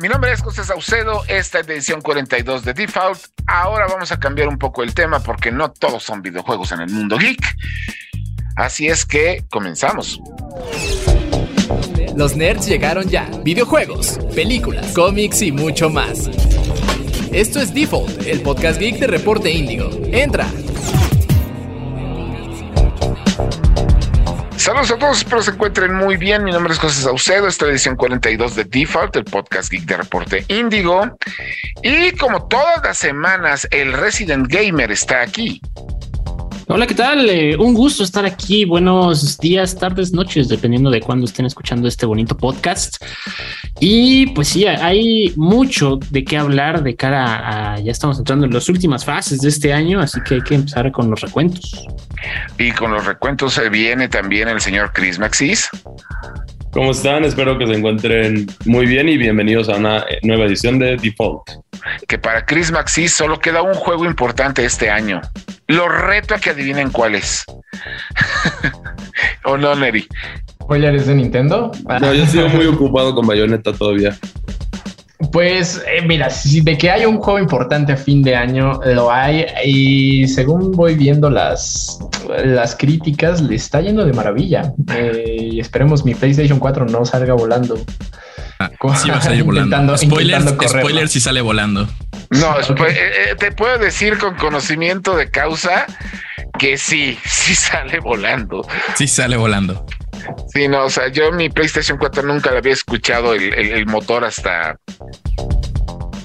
Mi nombre es José Saucedo, esta es la edición 42 de Default. Ahora vamos a cambiar un poco el tema porque no todos son videojuegos en el mundo geek. Así es que comenzamos. Los nerds llegaron ya. Videojuegos, películas, cómics y mucho más. Esto es Default, el podcast geek de Reporte Índigo. Entra. Saludos a todos, espero se encuentren muy bien. Mi nombre es José Saucedo, esta es la edición 42 de Default, el podcast geek de Reporte Índigo. Y como todas las semanas, el Resident Gamer está aquí. Hola, ¿qué tal? Eh, un gusto estar aquí. Buenos días, tardes, noches, dependiendo de cuándo estén escuchando este bonito podcast. Y pues sí, hay mucho de qué hablar de cara a. Ya estamos entrando en las últimas fases de este año, así que hay que empezar con los recuentos. Y con los recuentos se viene también el señor Chris Maxis. ¿Cómo están? Espero que se encuentren muy bien y bienvenidos a una nueva edición de Default. Que para Chris Maxis solo queda un juego importante este año. Lo reto a que adivinen cuál es. ¿O no, Neri? ¿Spoilers de Nintendo? No, yo sigo muy ocupado con Bayonetta todavía. Pues eh, mira, si de que hay un juego importante a fin de año, lo hay. Y según voy viendo las, las críticas, le está yendo de maravilla. Eh, y esperemos mi PlayStation 4 no salga volando. Sí va a salir volando. Spoilers, spoilers si sale volando. No, okay. eh, te puedo decir con conocimiento de causa que sí, sí sale volando. Sí sale volando. Sí, no, o sea, yo mi PlayStation 4 nunca le había escuchado el, el, el, motor hasta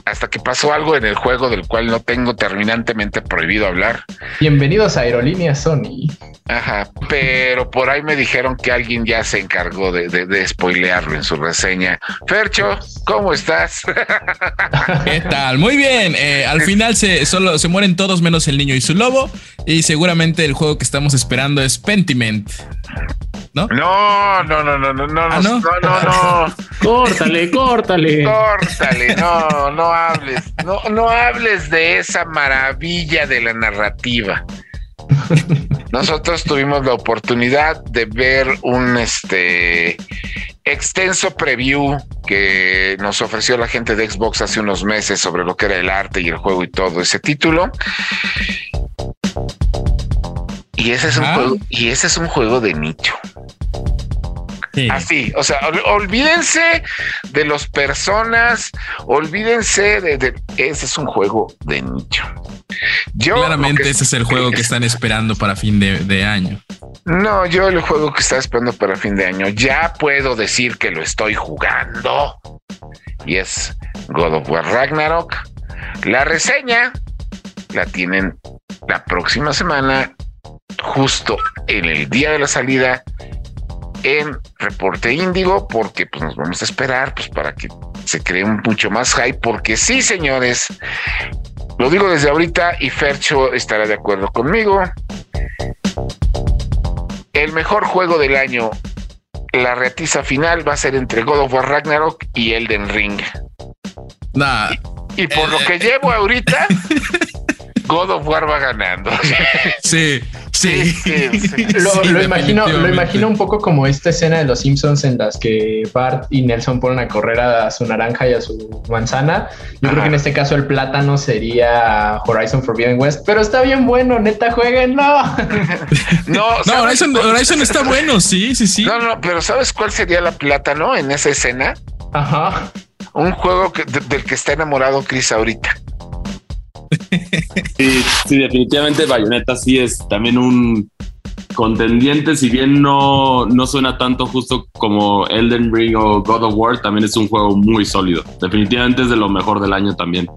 hasta que pasó algo en el juego del cual no tengo terminantemente prohibido hablar. Bienvenidos a Aerolínea Sony. Ajá, pero por ahí me dijeron que alguien ya se encargó de, de, de spoilearlo en su reseña. Fercho, ¿cómo estás? ¿Qué tal? Muy bien. Eh, al final se solo se mueren todos menos el niño y su lobo. Y seguramente el juego que estamos esperando es Pentiment. ¿No? No, no, no, no, no, no, ¿Ah, no? no, no, no. córtale, córtale. Córtale, no, no hables, no, no hables de esa maravilla de la narrativa. Nosotros tuvimos la oportunidad de ver un este extenso preview que nos ofreció la gente de Xbox hace unos meses sobre lo que era el arte y el juego y todo ese título. Y ese es un Ah. juego, y ese es un juego de nicho. Sí. Así, o sea, ol- olvídense de los personas, olvídense de, de- ese es un juego de nicho. Yo Claramente que- ese es el juego que están esperando para fin de, de año. No, yo el juego que estaba esperando para fin de año, ya puedo decir que lo estoy jugando. Y es God of War Ragnarok. La reseña la tienen la próxima semana, justo en el día de la salida, en Reporte Índigo, porque pues nos vamos a esperar pues para que se cree un mucho más hype, porque sí, señores, lo digo desde ahorita y Fercho estará de acuerdo conmigo. El mejor juego del año, la retiza final va a ser entre God of War Ragnarok y Elden Ring. Nah, Y por lo que llevo ahorita, God of War va ganando. sí, sí. Sí, sí. Lo, Sí, lo imagino, lo imagino un poco como esta escena de los Simpsons en las que Bart y Nelson ponen a correr a su naranja y a su manzana. Yo creo que en este caso el plátano sería Horizon Forbidden West, pero está bien bueno, neta, jueguen, no. No, No, ¿sabes Horizon, Horizon está bueno, sí, sí, sí. No, no, pero ¿sabes cuál sería la plátano en esa escena? Ajá. Un juego que- de- del que está enamorado Chris ahorita. Sí, sí, definitivamente Bayonetta sí es también un contendiente, si bien no, no suena tanto justo como Elden Ring o God of War, también es un juego muy sólido. Definitivamente es de lo mejor del año también.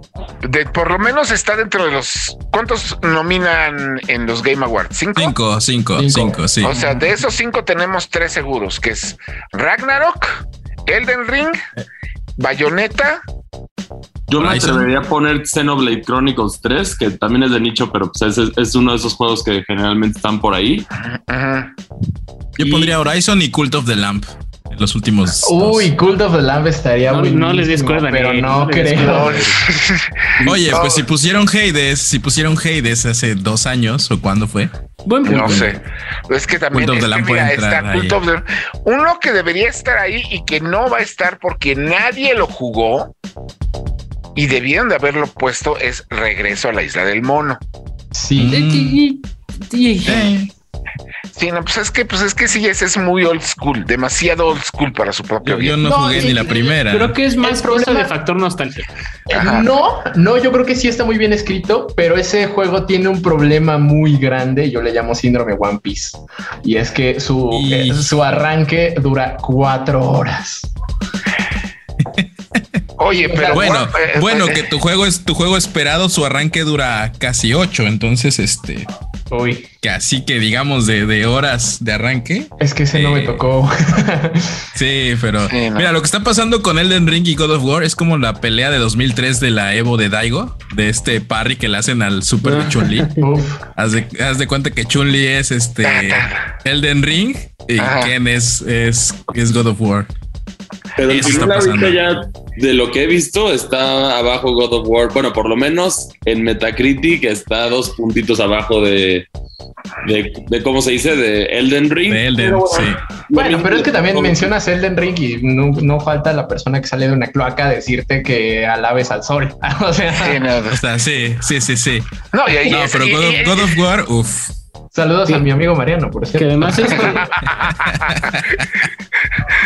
De, por lo menos está dentro de los. ¿Cuántos nominan en los Game Awards? ¿Cinco? Cinco, cinco, Cinco. cinco, sí. O sea, de esos cinco tenemos tres seguros, que es Ragnarok, Elden Ring, Bayonetta. Yo me atrevería a poner Xenoblade Chronicles 3, que también es de nicho, pero pues es, es uno de esos juegos que generalmente están por ahí. Ajá. Yo y- pondría Horizon y Cult of the Lamp en los últimos. Uy, Cult of the Lamb estaría No- buenísimo, no les des cuerda, pero no creo. Oye, No. pues si pusieron Hades, si pusieron Hades hace dos años o cuándo fue. Buen punto. No sé. Es que también Cult of the es que Lamb mira, está. Cult of the- uno que debería estar ahí y que no va a estar porque nadie lo jugó y debieron de haberlo puesto es Regreso a la Isla del Mono. Sí. Eh, Sí, no, pues es que, pues es que sí, ese es muy old school, demasiado old school para su propio yo, yo no, No, jugué sí, ni la primera. Creo que es más cosa problema- de factor nostalgia. Ajá. No, no, yo creo que sí está muy bien escrito, pero ese juego tiene un problema muy grande. Yo le llamo síndrome One Piece y es que su, Y- eh, su arranque dura cuatro horas. Oye, pero bueno, eh, bueno, eh, que tu juego es tu juego esperado, su arranque dura casi ocho, entonces este, Uy, que así que digamos de, de horas de arranque. es que ese no me Eh, tocó. Sí, pero Sí, no. mira, lo que está pasando con Elden Ring y God of War es como la pelea de 2003 de la Evo de Daigo, de este parry que le hacen al super de Chun-Li. Haz de, haz de cuenta que Chun-Li es este Elden Ring y Ajá. Ken es, es, es God of War. Pero Eso final está ahorita ya de lo que he visto está abajo God of War. Bueno, por lo menos en Metacritic está dos puntitos abajo de, de, de cómo se dice, de Elden Ring. De Elden, Pero sí. Bueno, pero es que también mencionas Elden Ring y no, no falta la persona que sale de una cloaca a decirte que alabes al sol. o sea, sí, no, O sea, sí, sí, sí, sí. no, y- y- No, pero y- God of, God of War, uff. saludos Sí. a mi amigo Mariano, por Que cierto. además es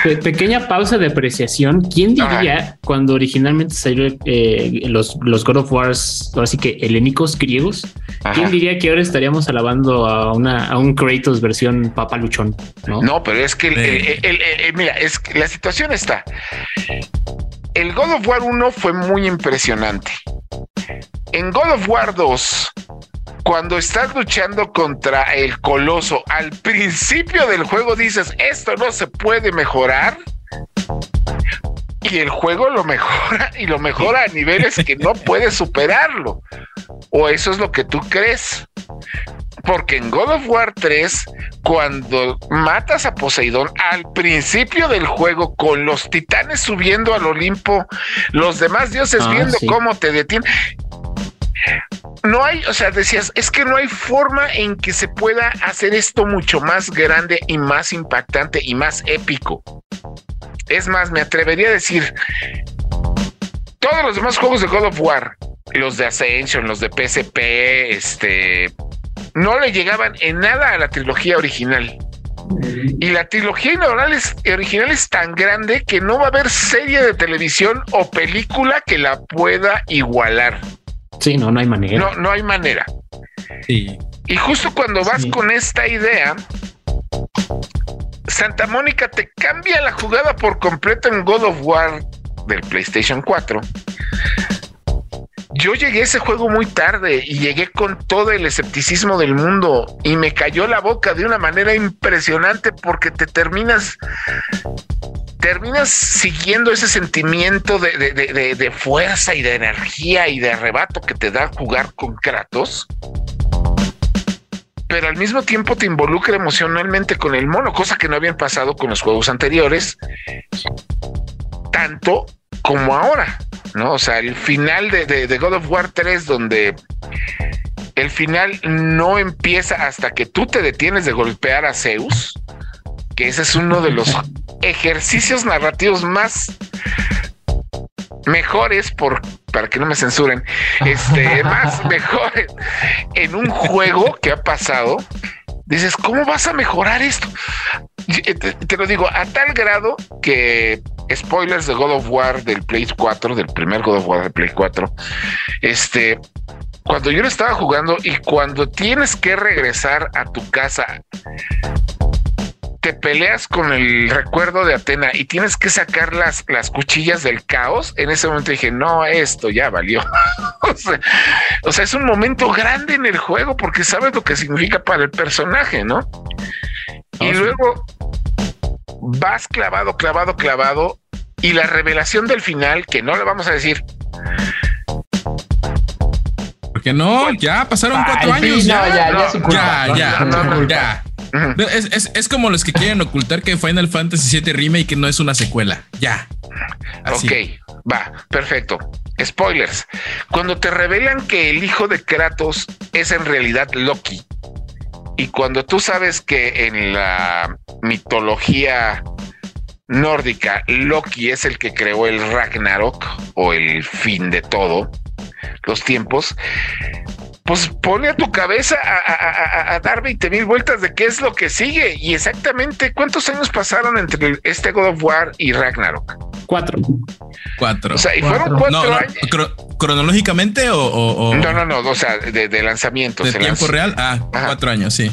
Pe- pequeña pausa de apreciación. ¿Quién diría cuando originalmente salió eh, los, los God of Wars, ahora sí que helénicos griegos? Ajá. ¿Quién diría que ahora estaríamos alabando a una a un Kratos versión Papa Luchón? No, No, pero es que el- Sí. el- el- el- el- mira, es que la situación está. El God of War 1 fue muy impresionante. En God of War 2, cuando estás luchando contra el coloso, al principio del juego dices, esto no se puede mejorar. Y el juego lo mejora y lo mejora a niveles que no puedes superarlo. O eso es lo que tú crees. Porque en God of War 3, cuando matas a Poseidón al principio del juego, con los titanes subiendo al Olimpo, los demás dioses Ah, viendo sí. cómo te detienen. No hay, o sea, decías, es que no hay forma en que se pueda hacer esto mucho más grande y más impactante y más épico. Es más, me atrevería a decir, todos los demás juegos de God of War, los de Ascension, los de PSP, este, no le llegaban en nada a la trilogía original. Y la trilogía original es, original es tan grande que no va a haber serie de televisión o película que la pueda igualar. Sí, no, no hay manera. No, no hay manera. Sí. Y justo cuando vas Sí. con esta idea, Santa Mónica te cambia la jugada por completo en God of War del PlayStation 4. Yo llegué a ese juego muy tarde y llegué con todo el escepticismo del mundo y me cayó la boca de una manera impresionante porque te terminas terminas siguiendo ese sentimiento de, de- de- fuerza y de energía y de arrebato que te da jugar con Kratos pero al mismo tiempo te involucra emocionalmente con el mono, cosa que no habían pasado con los juegos anteriores, tanto como ahora, ¿no? O sea, el final de God of War 3, donde el final no empieza hasta que tú te detienes de golpear a Zeus, que ese es uno de los ejercicios narrativos más mejores por para que no me censuren este más mejores en un juego que ha pasado. Dices cómo vas a mejorar esto eh, te, te lo digo a tal grado que spoilers de God of War del Play 4 del primer God of War del Play 4 este cuando yo lo estaba jugando y cuando tienes que regresar a tu casa te peleas con el recuerdo de Atena y tienes que sacar las, las cuchillas del caos, en ese momento dije, no, esto ya valió. o, sea, o sea, es un momento grande en el juego porque sabes lo que significa para el personaje, ¿no? Y sí. luego vas clavado, clavado, clavado y la revelación del final, que no le vamos a decir, Porque no, ya pasaron cuatro Ay, sí, años. no, ya, ya, no, ya ya, Es, es- es como los que quieren ocultar que Final Fantasy VII Remake no es una secuela. Ya. Así. Ok, va, perfecto. Spoilers. Cuando te revelan que el hijo de Kratos es en realidad Loki, y cuando tú sabes que en la mitología nórdica, Loki es el que creó el Ragnarok o el fin de todo, los tiempos, pues pone a tu cabeza a, dar 20 mil vueltas de qué es lo que sigue y exactamente cuántos años pasaron entre este God of War y Ragnarok. Cuatro. Cuatro. O sea, y fueron cuatro años. ¿Cronológicamente o, No, no, no, o sea, de, de lanzamiento. ¿De tiempo real? Ah, cuatro años, sí.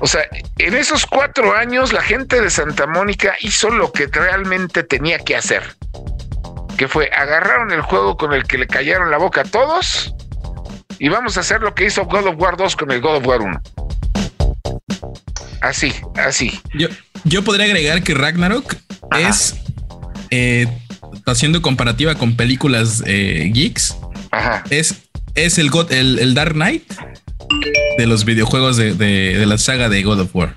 O sea, en esos cuatro años la gente de Santa Mónica hizo lo que realmente tenía que hacer. Que fue, agarraron el juego con el que le callaron la boca a todos y vamos a hacer lo que hizo God of War 2 con el God of War 1. Así, así. Yo, yo podría agregar que Ragnarok es, eh, haciendo comparativa con películas eh, geeks, es, es el, God, el, Dark Knight de los videojuegos de, de, la saga de God of War.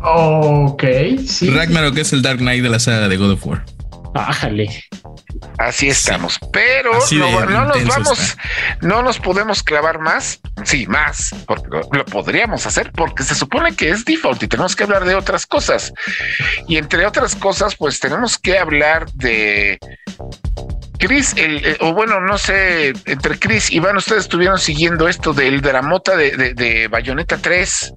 Ok, sí. Ragnarok es el Dark Knight de la saga de God of War. Bájale. Así estamos, pero no, nos vamos, no nos podemos clavar más, sí, más, porque lo, podríamos hacer porque se supone que es default y tenemos que hablar de otras cosas. Y entre otras cosas, pues tenemos que hablar de Chris, el, o bueno, no sé, entre Chris y Iván, ustedes estuvieron siguiendo esto del dramota de, de, de Bayonetta 3.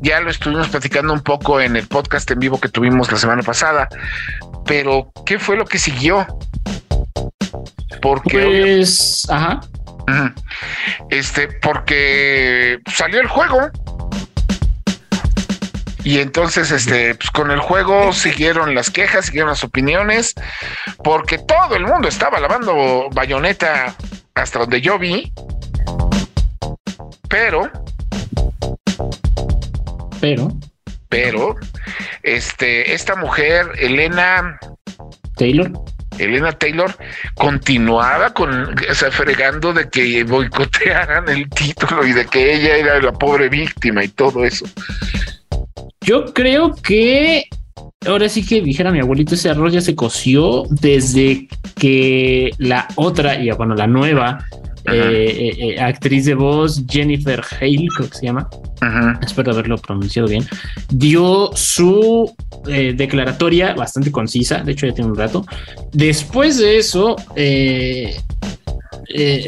Ya lo estuvimos platicando un poco en el podcast en vivo que tuvimos la semana pasada, pero ¿qué fue lo que siguió? Porque. Pues, ajá. Este, porque salió el juego. Y entonces, este, pues con el juego siguieron las quejas, siguieron las opiniones, porque todo el mundo estaba lavando bayoneta hasta donde yo vi. Pero. Pero. Pero, este, esta mujer, Elena Taylor. Elena Taylor continuaba con, o sea, fregando de que boicotearan el título y de que ella era la pobre víctima y todo eso. Yo creo que ahora sí que dijera mi abuelito, ese arroz ya se coció desde que la otra, y bueno, la nueva eh, eh, eh, actriz de voz, Jennifer Hale, creo que se llama, espero haberlo pronunciado bien, dio su declaratoria bastante concisa, de hecho ya tiene un rato. Después de eso,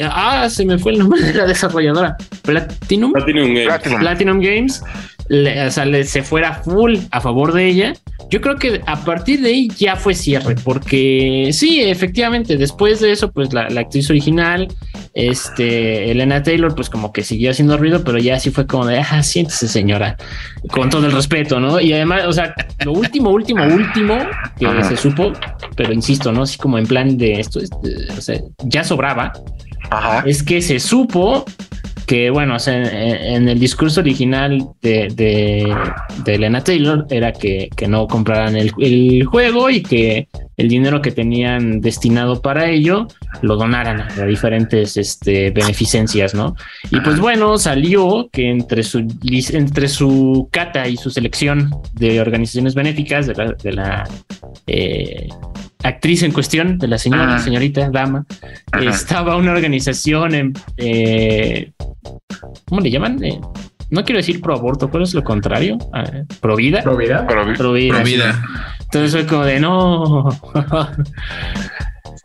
ah, se me fue el nombre de la desarrolladora, Platinum, Platinum Games o sea, se fuera full a favor de ella. Yo creo que a partir de ahí ya fue cierre, porque sí, efectivamente, después de eso, pues la, actriz original, este, Elena Taylor, pues como que siguió haciendo ruido, pero ya sí fue como de, ah, siéntese señora, con todo el respeto, ¿no? Y además, o sea, lo último, último, último que se supo, pero insisto, ¿no? Así como en plan de esto, o sea, ya sobraba, es que se supo que bueno, en, el discurso original de, de, Elena Taylor era que, no compraran el, juego y que el dinero que tenían destinado para ello lo donaran a diferentes este, beneficencias, ¿no? Y pues bueno, salió que entre su, entre su cata y su selección de organizaciones benéficas de la, eh, actriz en cuestión, de la señora, señorita, dama, estaba una organización en, eh, ¿cómo le llaman? Eh, no quiero decir pro aborto, ¿cuál es lo contrario? Ah, pro vida. Pro vida. Pro vida. Entonces fue como de no.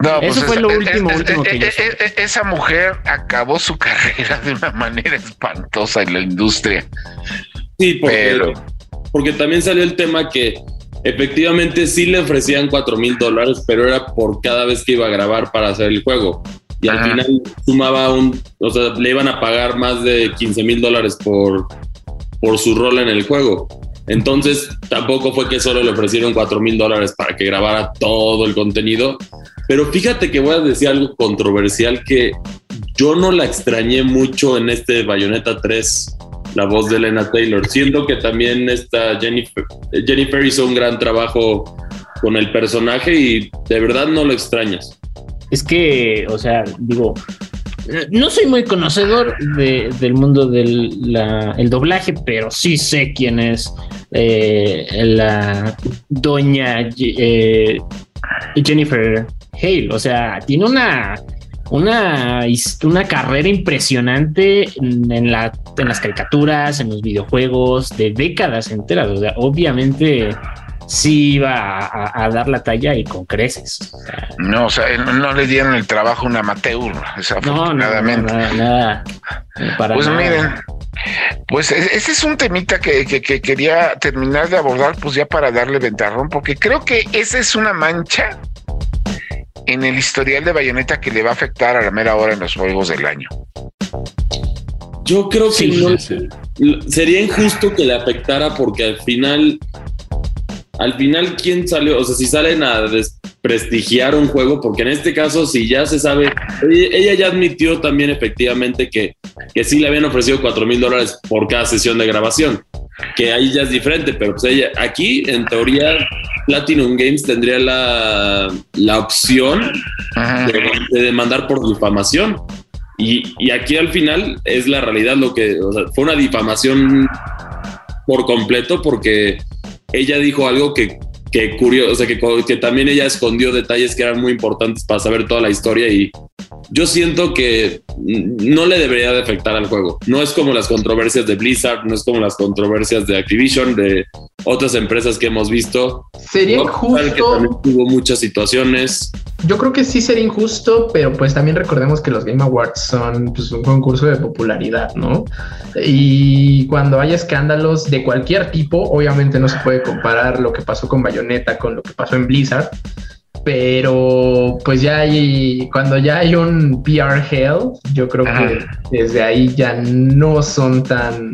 No, pues Eso fue lo último, último que Esa mujer acabó su carrera de una manera espantosa en la industria. Sí, porque, porque también salió el tema que efectivamente sí le ofrecían cuatro mil dólares, pero era por cada vez que iba a grabar para hacer el juego y al final sumaba un, o sea, le iban a pagar más de 15 mil dólares por, por su rol en el juego. Entonces tampoco fue que solo le ofrecieron 4 mil dólares para que grabara todo el contenido. Pero fíjate que voy a decir algo controversial que yo no la extrañé mucho en este Bayonetta 3, la voz de Elena Taylor. Siento que también esta Jennifer, Jennifer hizo un gran trabajo con el personaje y de verdad no lo extrañas. Es que, o sea, digo, no soy muy conocedor del mundo del el doblaje, pero sí sé quién es eh, la doña eh, Jennifer Hale. O sea, tiene una, una, una carrera impresionante en, la, en las caricaturas, en los videojuegos, de décadas enteras. O sea, obviamente sí iba a, dar la talla y con creces. no, o sea, no le dieron el trabajo a un amateur, desafortunadamente. No, nada, pues miren, pues e, ese es un temita que, que, quería terminar de abordar, pues ya para darle ventarrón, porque creo que esa es una mancha en el historial de Bayonetta que le va a afectar a la mera hora en los juegos del año. Yo creo que sería injusto que le afectara porque al final, al final, ¿quién salió? O sea, si salen a desprestigiar un juego, porque en este caso, si ya se sabe, ella, ya admitió también efectivamente que, que sí le habían ofrecido cuatro mil dólares por cada sesión de grabación, que ahí ya es diferente, pero pues ella, aquí en teoría Platinum Games tendría la, la opción de, demandar por difamación. Y, aquí al final es la realidad lo que fue una difamación por completo porque ella dijo algo que, que curioso, o sea, que, que también ella escondió detalles que eran muy importantes para saber toda la historia y yo siento que no le debería de afectar al juego. No es como las controversias de Blizzard, no es como las controversias de Activision, de otras empresas que hemos visto. Sería injusto. Que también tuvo muchas situaciones. Yo creo que sí sería injusto, pero pues también recordemos que los Game Awards son pues, un concurso de popularidad, ¿no? Y cuando hay escándalos de cualquier tipo, obviamente no se puede comparar lo que pasó con Bayonetta con lo que pasó en Blizzard pero pues ya hay, cuando ya hay un PR hell, yo creo que desde ahí ya no son tan,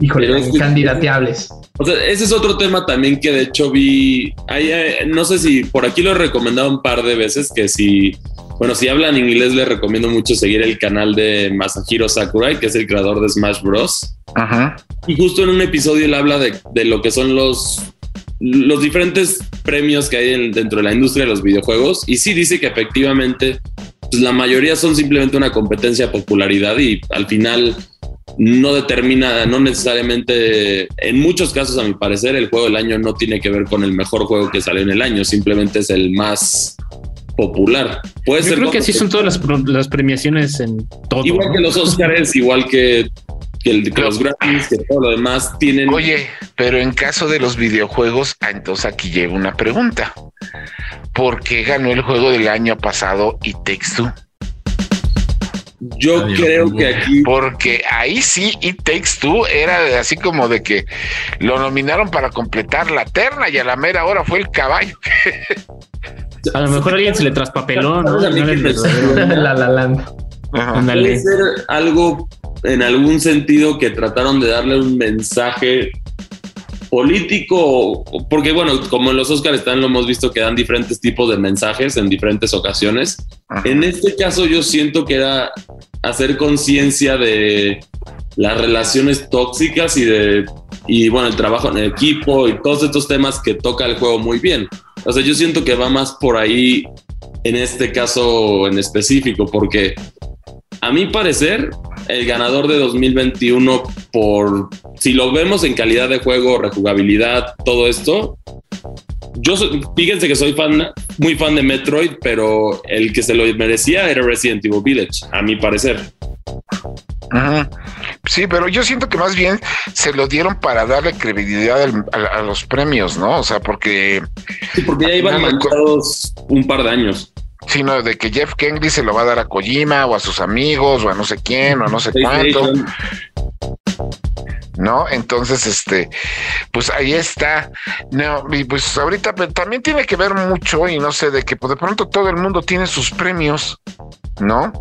híjole, candidateables. O sea, ese es otro tema también que de hecho vi, eh, no sé si por aquí lo he recomendado un par de veces, que si, bueno, si hablan inglés les recomiendo mucho seguir el canal de Masahiro Sakurai, que es el creador de Smash Bros. Ajá. Y justo en un episodio él habla de, de lo que son los los diferentes premios que hay dentro de la industria de los videojuegos y sí dice que efectivamente pues, la mayoría son simplemente una competencia de popularidad y al final no determina, no necesariamente, en muchos casos a mi parecer el juego del año no tiene que ver con el mejor juego que salió en el año, simplemente es el más popular. Puede Yo creo que así son todas las, premiaciones en todo. Igual que los Oscars, igual que que, los Grammys, que todo lo demás tienen. Oye, pero en caso de los videojuegos, ah, entonces aquí llevo una pregunta. ¿Por qué ganó el juego del año pasado y Takes Yo creo que aquí. Porque ahí sí, It Takes Two era así como de que lo nominaron para completar la terna y a la mera hora fue el caballo. A lo mejor a alguien se le traspapeló, ¿no? la, la, la, Puede ser algo en algún sentido que trataron de darle un mensaje político, porque bueno, como en los Oscars están, lo hemos visto que dan diferentes tipos de mensajes en diferentes ocasiones. En este caso yo siento que era hacer conciencia de las relaciones tóxicas y de y bueno, el trabajo en equipo y todos estos temas que toca el juego muy bien. O sea, yo siento que va más por ahí en este caso en específico, porque a mi parecer, el ganador de 2021 por, si lo vemos en calidad de juego, rejugabilidad, todo esto, yo fíjense que soy fan, muy fan de Metroid, pero el que se lo merecía era Resident Evil Village, a mi parecer. Sí, pero yo siento que más bien se lo dieron para darle credibilidad a, los premios, ¿no? O sea, porque... Sí, porque ya iban manchados un par de años sino de que Jeff Kennedy se lo va a dar a Kojima o a sus amigos o a no sé quién o a no sé cuánto. ¿no? Entonces, este, pues ahí está. No, y pues ahorita pero también tiene que ver mucho, y no sé, de que pues de pronto todo el mundo tiene sus premios, ¿no?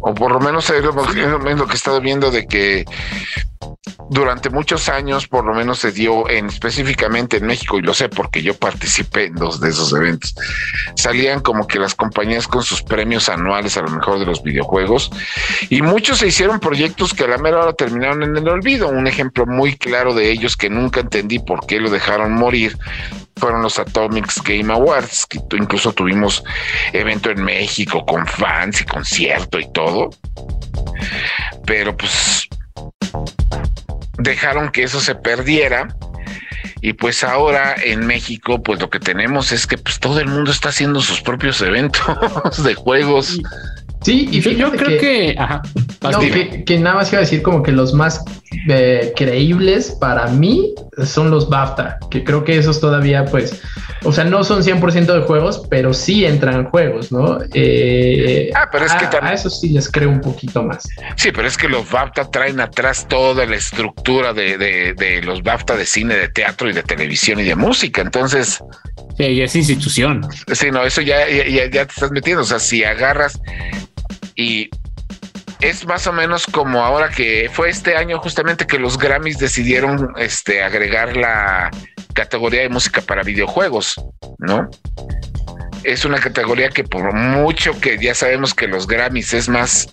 O por lo menos es lo, lo que he estado viendo de que durante muchos años, por lo menos se dio en específicamente en México, y lo sé porque yo participé en dos de esos eventos, salían como que las compañías con sus premios anuales a lo mejor de los videojuegos, y muchos se hicieron proyectos que a la mera hora terminaron en el olvido. Un ejemplo muy claro de ellos que nunca entendí por qué lo dejaron morir fueron los Atomics Game Awards, que incluso tuvimos evento en México con fans y concierto y todo. Pero pues dejaron que eso se perdiera. Y pues ahora en México, pues lo que tenemos es que pues todo el mundo está haciendo sus propios eventos de juegos. Sí, y yo creo que, No, que, nada más iba a decir como que los más eh, creíbles para mí son los BAFTA, que creo que esos todavía pues, o sea, no son 100% de juegos, pero sí entran en juegos, ¿no? Eh, ah, pero es que a, eso sí les creo un poquito más. Sí, pero es que los BAFTA traen atrás toda la estructura de, de los BAFTA de cine, de teatro y de televisión y de música, entonces... Sí, ya es institución. Sí, no, eso ya, ya, te estás metiendo, o sea, si agarras y es más o menos como ahora que fue este año justamente que los Grammys decidieron este, agregar la categoría de música para videojuegos, ¿no? Es una categoría que por mucho que ya sabemos que los Grammys es más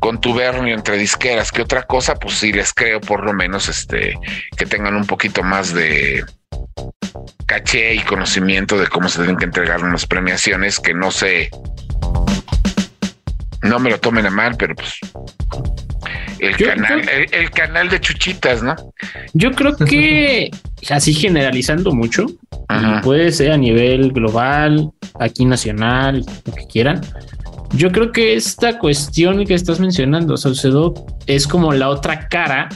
contubernio entre disqueras que otra cosa, pues sí les creo por lo menos este que tengan un poquito más de caché y conocimiento de cómo se tienen que entregar unas premiaciones que no se no me lo tomen a mal, pero pues el canal, el, canal de chuchitas, ¿no? Yo creo que así generalizando mucho, puede ser a nivel global, aquí nacional, lo que quieran. Yo creo que esta cuestión que estás mencionando, Salcedo, es como la otra cara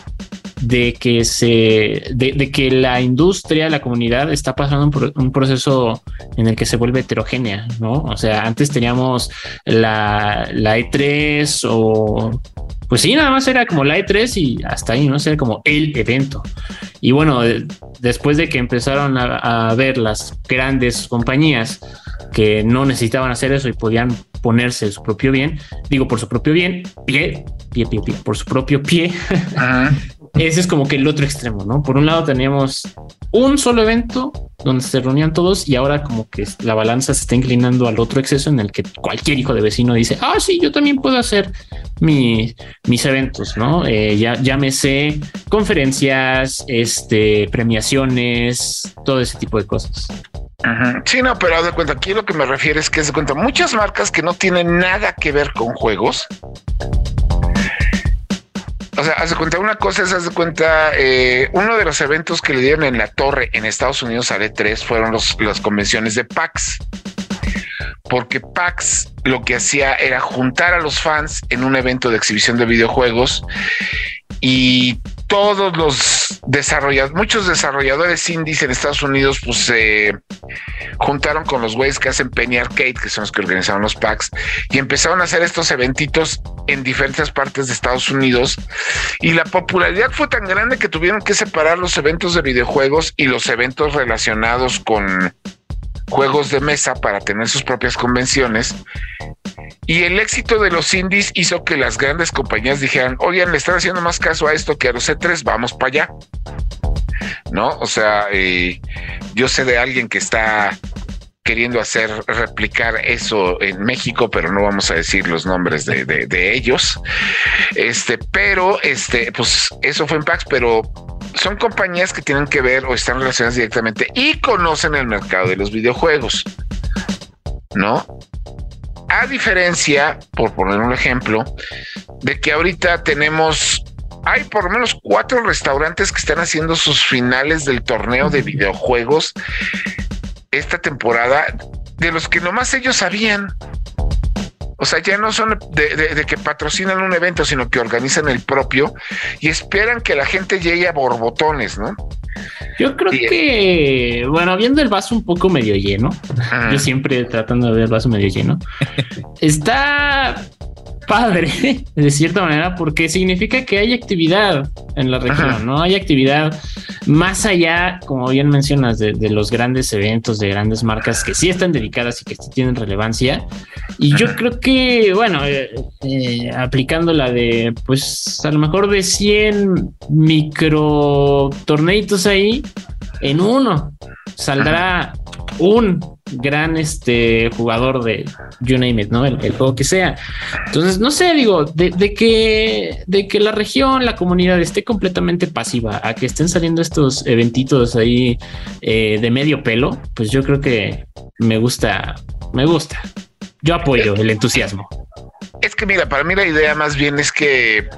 de que se de, que la industria, la comunidad está pasando un proceso en el que se vuelve heterogénea, ¿no? O sea, antes teníamos la, la E3 o pues sí, nada más era como la E3 y hasta ahí, ¿no? Era como el evento. Y bueno, después de que empezaron a, a ver las grandes compañías que no necesitaban hacer eso y podían ponerse su propio bien, digo por su propio bien, pie, pie, pie, pie, por su propio pie, ese es como que el otro extremo, ¿no? Por un lado teníamos un solo evento donde se reunían todos y ahora como que la balanza se está inclinando al otro exceso en el que cualquier hijo de vecino dice, ah, sí, yo también puedo hacer mis eventos, ¿no? Eh, ya, llámese conferencias, este, premiaciones, todo ese tipo de cosas. Sí, no, pero haz de cuenta, aquí lo que me refiero es que haz de cuenta, muchas marcas que no tienen nada que ver con juegos o sea, haz de cuenta, una cosa es, haz de cuenta, eh, uno de los eventos que le dieron en la torre en Estados Unidos a E3 fueron las convenciones de PAX. Porque PAX lo que hacía era juntar a los fans en un evento de exhibición de videojuegos y todos los desarrolladores, muchos desarrolladores indies en Estados Unidos, pues se juntaron con los güeyes que hacen Penny Arcade, que son los que organizaron los packs, y empezaron a hacer estos eventitos en diferentes partes de Estados Unidos. Y la popularidad fue tan grande que tuvieron que separar los eventos de videojuegos y los eventos relacionados con juegos de mesa para tener sus propias convenciones. Y el éxito de los indies hizo que las grandes compañías dijeran, oigan, le están haciendo más caso a esto que a los C3, vamos para allá. ¿No? O sea, eh, yo sé de alguien que está queriendo hacer replicar eso en México, pero no vamos a decir los nombres de, de ellos. Este, pero este, pues eso fue en PAX, pero son compañías que tienen que ver o están relacionadas directamente y conocen el mercado de los videojuegos, ¿no? A diferencia, por poner un ejemplo, de que ahorita tenemos, hay por lo menos cuatro restaurantes que están haciendo sus finales del torneo de videojuegos esta temporada, de los que nomás ellos sabían. O sea, ya no son de, que patrocinan un evento, sino que organizan el propio y esperan que la gente llegue a borbotones, ¿no? Yo creo que, bueno, viendo el vaso un poco medio lleno, yo siempre tratando de ver el vaso medio lleno, está padre, de cierta manera, porque significa que hay actividad en la región, ¿no? Hay actividad más allá, como bien mencionas, de, los grandes eventos, de grandes marcas que sí están dedicadas y que sí tienen relevancia. Y yo creo que, bueno, eh, eh, aplicando la de, pues a lo mejor de 100 micro torneitos ahí, en uno saldrá un gran este jugador de you name it, ¿no? El, juego que sea. Entonces, no sé, digo, de, que de que la región, la comunidad esté completamente pasiva a que estén saliendo estos eventitos ahí eh, de medio pelo, pues yo creo que me gusta, me gusta. Yo apoyo el entusiasmo. Es que mira, para mí la idea más bien es que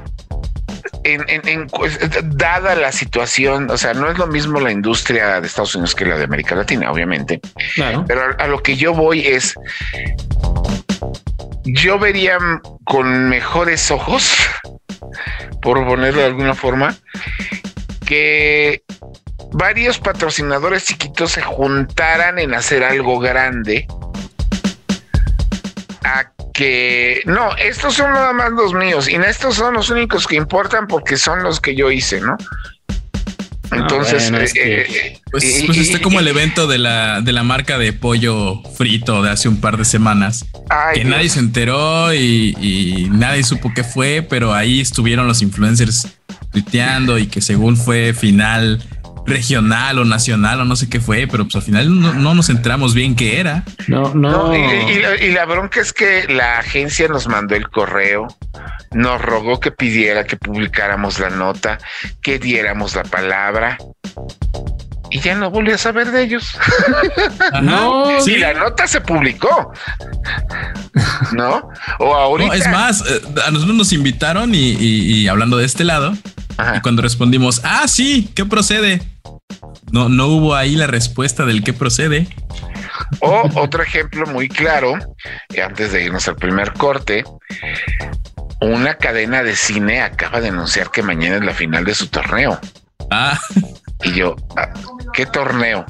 en, pues, dada la situación, o sea, no es lo mismo la industria de Estados Unidos que la de América Latina, obviamente. Pero a, lo que yo voy es, yo vería con mejores ojos por ponerlo de alguna forma, que varios patrocinadores chiquitos se juntaran en hacer algo grande que no, estos son nada más los míos y estos son los únicos que importan porque son los que yo hice, ¿no? Ah, Entonces, eh, eh, pues, pues está como el evento de la, de la marca de pollo frito de hace un par de semanas. que nadie se enteró y, y, nadie supo qué fue, pero ahí estuvieron los influencers tuiteando y que según fue final regional o nacional o no sé qué fue, pero pues al final no, nos enteramos bien qué era. No, no. y, la, bronca es que la agencia nos mandó el correo, nos rogó que pidiera que publicáramos la nota, que diéramos la palabra. Y ya no volví a saber de ellos. no, sí. la nota se publicó. ¿No? O ahorita. es más, eh, a nosotros nos invitaron y, hablando de este lado, y cuando respondimos, ah, sí, ¿qué procede? No, no hubo ahí la respuesta del qué procede. O otro ejemplo muy claro, antes de irnos al primer corte, una cadena de cine acaba de anunciar que mañana es la final de su torneo. Ah. Y yo, ah, ¿qué torneo?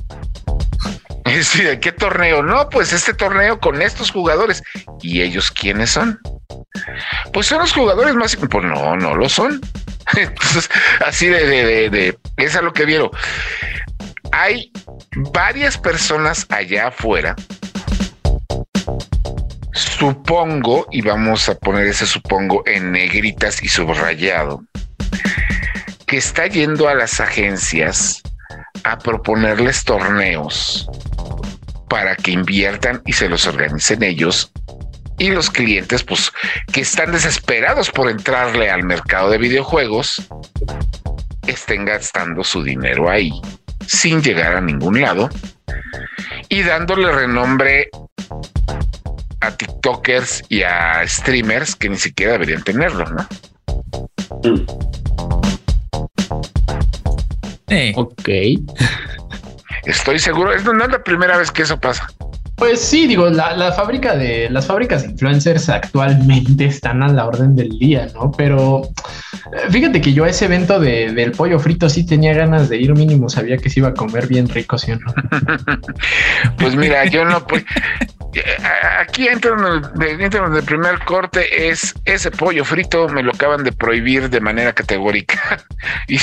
¿de qué torneo? No, pues este torneo con estos jugadores. ¿Y ellos quiénes son? Pues son los jugadores más. Pues no, no lo son. Entonces, así de, de, de, es a lo que vieron. Hay varias personas allá afuera. Supongo, y vamos a poner ese supongo en negritas y subrayado, que está yendo a las agencias a proponerles torneos para que inviertan y se los organicen ellos y los clientes, pues, que están desesperados por entrarle al mercado de videojuegos, estén gastando su dinero ahí sin llegar a ningún lado y dándole renombre a TikTokers y a streamers que ni siquiera deberían tenerlo, ¿no? Ok. Estoy seguro, es no es la primera vez que eso pasa. Pues sí, digo, la, fábrica de las fábricas de influencers actualmente están a la orden del día, ¿no? Pero eh, fíjate que yo a ese evento de, del pollo frito sí tenía ganas de ir mínimo, sabía que se iba a comer bien rico, ¿sí o no? pues mira, yo no, pues aquí entro en, el, primer corte, es ese pollo frito me lo acaban de prohibir de manera categórica.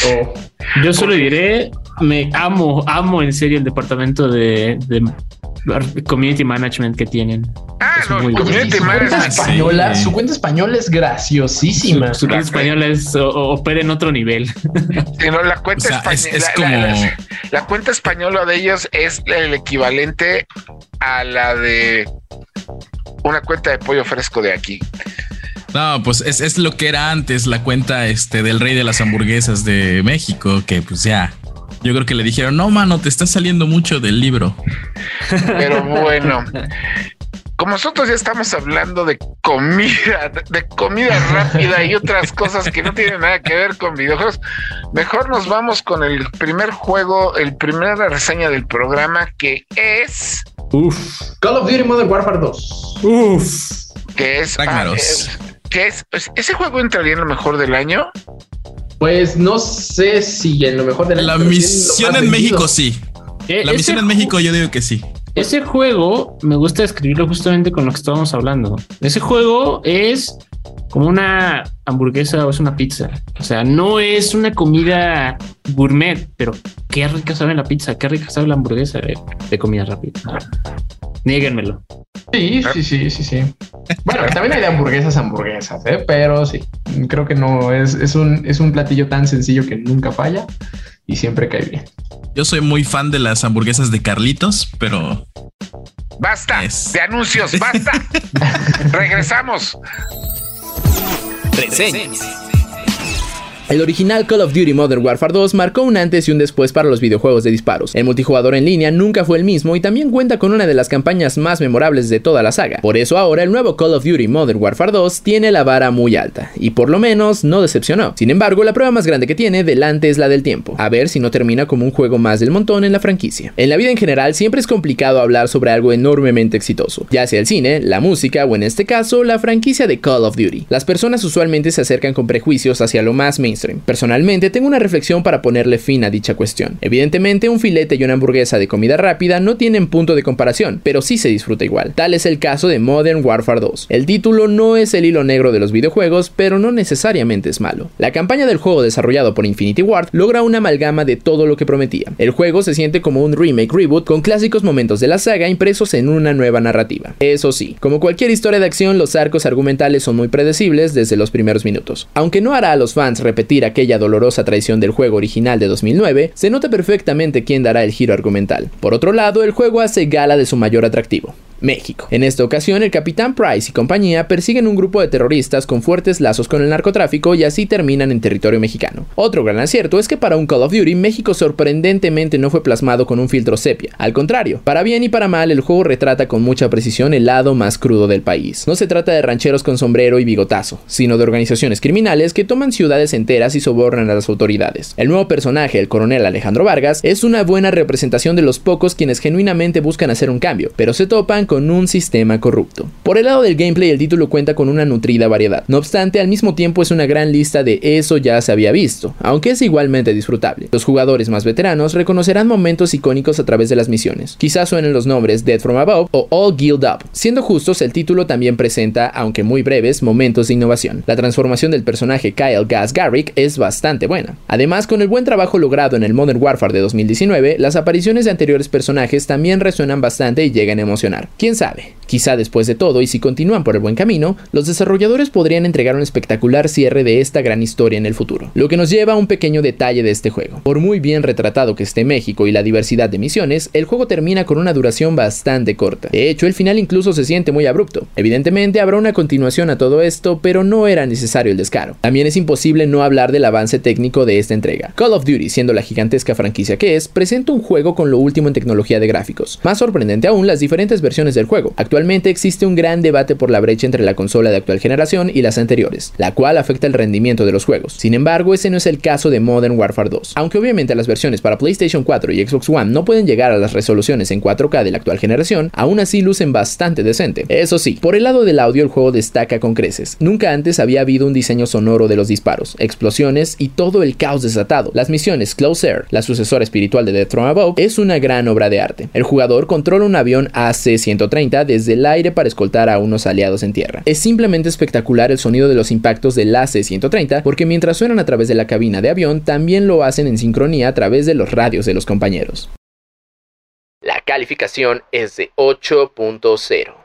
Oh. yo solo diré, me amo, amo en serio el departamento de community management que tienen. Ah, no, community management. Española, Su cuenta española es graciosísima. Su, cuenta española es opera en otro nivel. la cuenta española. la, cuenta española de ellos es el equivalente a la de una cuenta de pollo fresco de aquí. No, pues es, es, lo que era antes la cuenta este del rey de las hamburguesas de México, que pues ya yo creo que le dijeron, no, mano, te está saliendo mucho del libro. Pero bueno, como nosotros ya estamos hablando de comida, de comida rápida y otras cosas que no tienen nada que ver con videojuegos, mejor nos vamos con el primer juego, el primera reseña del programa que es Uf. Call of Duty Modern Warfare 2. Uf. Que es, ah, que es, ese juego entraría en lo mejor del año. Pues no sé si en lo mejor de la misión en México sí. Eh, la misión en México yo digo que sí. Ese juego me gusta describirlo justamente con lo que estábamos hablando. Ese juego es como una hamburguesa o es una pizza. O sea, no es una comida gourmet, pero qué rica sabe la pizza, qué rica sabe la hamburguesa de, comida rápida. Niéguenmelo. Sí, sí, sí, sí, sí. Bueno, también hay de hamburguesas, hamburguesas, ¿eh? pero sí, creo que no, es, es, un, es un platillo tan sencillo que nunca falla y siempre cae bien. Yo soy muy fan de las hamburguesas de Carlitos, pero... Basta de anuncios, basta. Regresamos. El original Call of Duty Modern Warfare 2 marcó un antes y un después para los videojuegos de disparos. El multijugador en línea nunca fue el mismo y también cuenta con una de las campañas más memorables de toda la saga. Por eso ahora el nuevo Call of Duty Modern Warfare 2 tiene la vara muy alta, y por lo menos no decepcionó. Sin embargo, la prueba más grande que tiene delante es la del tiempo, a ver si no termina como un juego más del montón en la franquicia. En la vida en general siempre es complicado hablar sobre algo enormemente exitoso, ya sea el cine, la música o en este caso la franquicia de Call of Duty. Las personas usualmente se acercan con prejuicios hacia lo más mainstream. Personalmente tengo una reflexión para ponerle fin a dicha cuestión. Evidentemente un filete y una hamburguesa de comida rápida no tienen punto de comparación, pero sí se disfruta igual. Tal es el caso de Modern Warfare 2. El título no es el hilo negro de los videojuegos, pero no necesariamente es malo. La campaña del juego desarrollado por Infinity Ward logra una amalgama de todo lo que prometía. El juego se siente como un remake reboot con clásicos momentos de la saga impresos en una nueva narrativa. Eso sí, como cualquier historia de acción, los arcos argumentales son muy predecibles desde los primeros minutos. Aunque no hará a los fans repetir aquella dolorosa traición del juego original de 2009, se nota perfectamente quién dará el giro argumental. Por otro lado, el juego hace gala de su mayor atractivo, México. En esta ocasión, el capitán Price y compañía persiguen un grupo de terroristas con fuertes lazos con el narcotráfico y así terminan en territorio mexicano. Otro gran acierto es que para un Call of Duty, México sorprendentemente no fue plasmado con un filtro sepia. Al contrario, para bien y para mal, el juego retrata con mucha precisión el lado más crudo del país. No se trata de rancheros con sombrero y bigotazo, sino de organizaciones criminales que toman ciudades enteras y sobornan a las autoridades. El nuevo personaje, el coronel Alejandro Vargas, es una buena representación de los pocos quienes genuinamente buscan hacer un cambio, pero se topan con un sistema corrupto. Por el lado del gameplay, el título cuenta con una nutrida variedad. No obstante, al mismo tiempo es una gran lista de eso ya se había visto, aunque es igualmente disfrutable. Los jugadores más veteranos reconocerán momentos icónicos a través de las misiones. Quizás suenen los nombres Dead from Above o All Guild Up. Siendo justos, el título también presenta, aunque muy breves, momentos de innovación. La transformación del personaje Kyle Gas Garrick es bastante buena. Además, con el buen trabajo logrado en el Modern Warfare de 2019, las apariciones de anteriores personajes también resuenan bastante y llegan a emocionar. ¿Quién sabe? Quizá después de todo, y si continúan por el buen camino, los desarrolladores podrían entregar un espectacular cierre de esta gran historia en el futuro. Lo que nos lleva a un pequeño detalle de este juego. Por muy bien retratado que esté México y la diversidad de misiones, el juego termina con una duración bastante corta. De hecho, el final incluso se siente muy abrupto. Evidentemente habrá una continuación a todo esto, pero no era necesario el descaro. También es imposible no hablar del avance técnico de esta entrega. Call of Duty, siendo la gigantesca franquicia que es, presenta un juego con lo último en tecnología de gráficos. Más sorprendente aún, las diferentes versiones del juego. Actualmente existe un gran debate por la brecha entre la consola de actual generación y las anteriores, la cual afecta el rendimiento de los juegos. Sin embargo, ese no es el caso de Modern Warfare 2. Aunque obviamente las versiones para PlayStation 4 y Xbox One no pueden llegar a las resoluciones en 4K de la actual generación, aún así lucen bastante decente. Eso sí, por el lado del audio el juego destaca con creces. Nunca antes había habido un diseño sonoro de los disparos, explosiones y todo el caos desatado. Las misiones Close Air, la sucesora espiritual de Death from Above, es una gran obra de arte. El jugador controla un avión AC-130 desde el aire para escoltar a unos aliados en tierra. Es simplemente espectacular el sonido de los impactos del AC-130 porque mientras suenan a través de la cabina de avión, también lo hacen en sincronía a través de los radios de los compañeros. La calificación es de 8.0.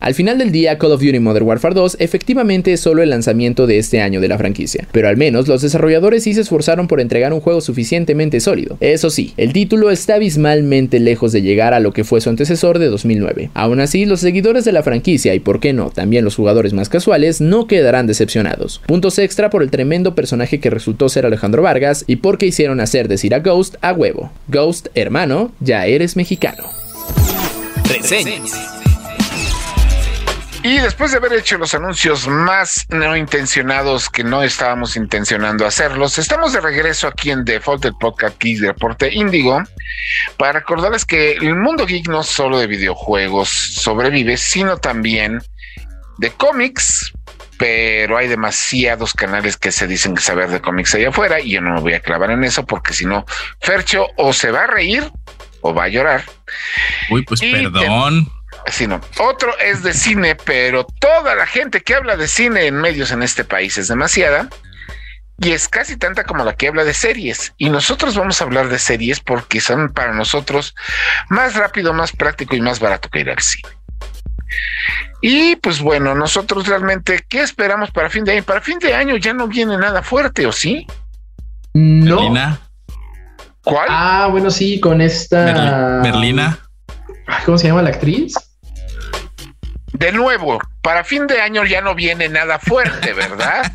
Al final del día, Call of Duty Modern Warfare 2 efectivamente es solo el lanzamiento de este año de la franquicia, pero al menos los desarrolladores sí se esforzaron por entregar un juego suficientemente sólido. Eso sí, el título está abismalmente lejos de llegar a lo que fue su antecesor de 2009. Aún así, los seguidores de la franquicia y por qué no, también los jugadores más casuales no quedarán decepcionados. Puntos extra por el tremendo personaje que resultó ser Alejandro Vargas y porque hicieron hacer decir a Ghost a huevo. Ghost, hermano, ya eres mexicano. Reseñas. Y después de haber hecho los anuncios más no intencionados que no estábamos intencionando hacerlos, estamos de regreso aquí en Defaulted Podcast Geek de Reporte Índigo para recordarles que el mundo geek no solo de videojuegos sobrevive, sino también de cómics, pero hay demasiados canales que se dicen saber de cómics allá afuera y yo no me voy a clavar en eso porque si no, Fercho o se va a reír o va a llorar. Uy, pues perdón sino otro es de cine, pero toda la gente que habla de cine en medios en este país es demasiada y es casi tanta como la que habla de series. Y nosotros vamos a hablar de series porque son para nosotros más rápido, más práctico y más barato que ir al cine. Y pues bueno, nosotros realmente, ¿qué esperamos para fin de año? Para fin de año ya no viene nada fuerte, ¿o sí? No. ¿Cuál? Ah, bueno, sí, con esta. Berlina. ¿Cómo se llama la actriz? De nuevo, para fin de año ya no viene nada fuerte, ¿verdad?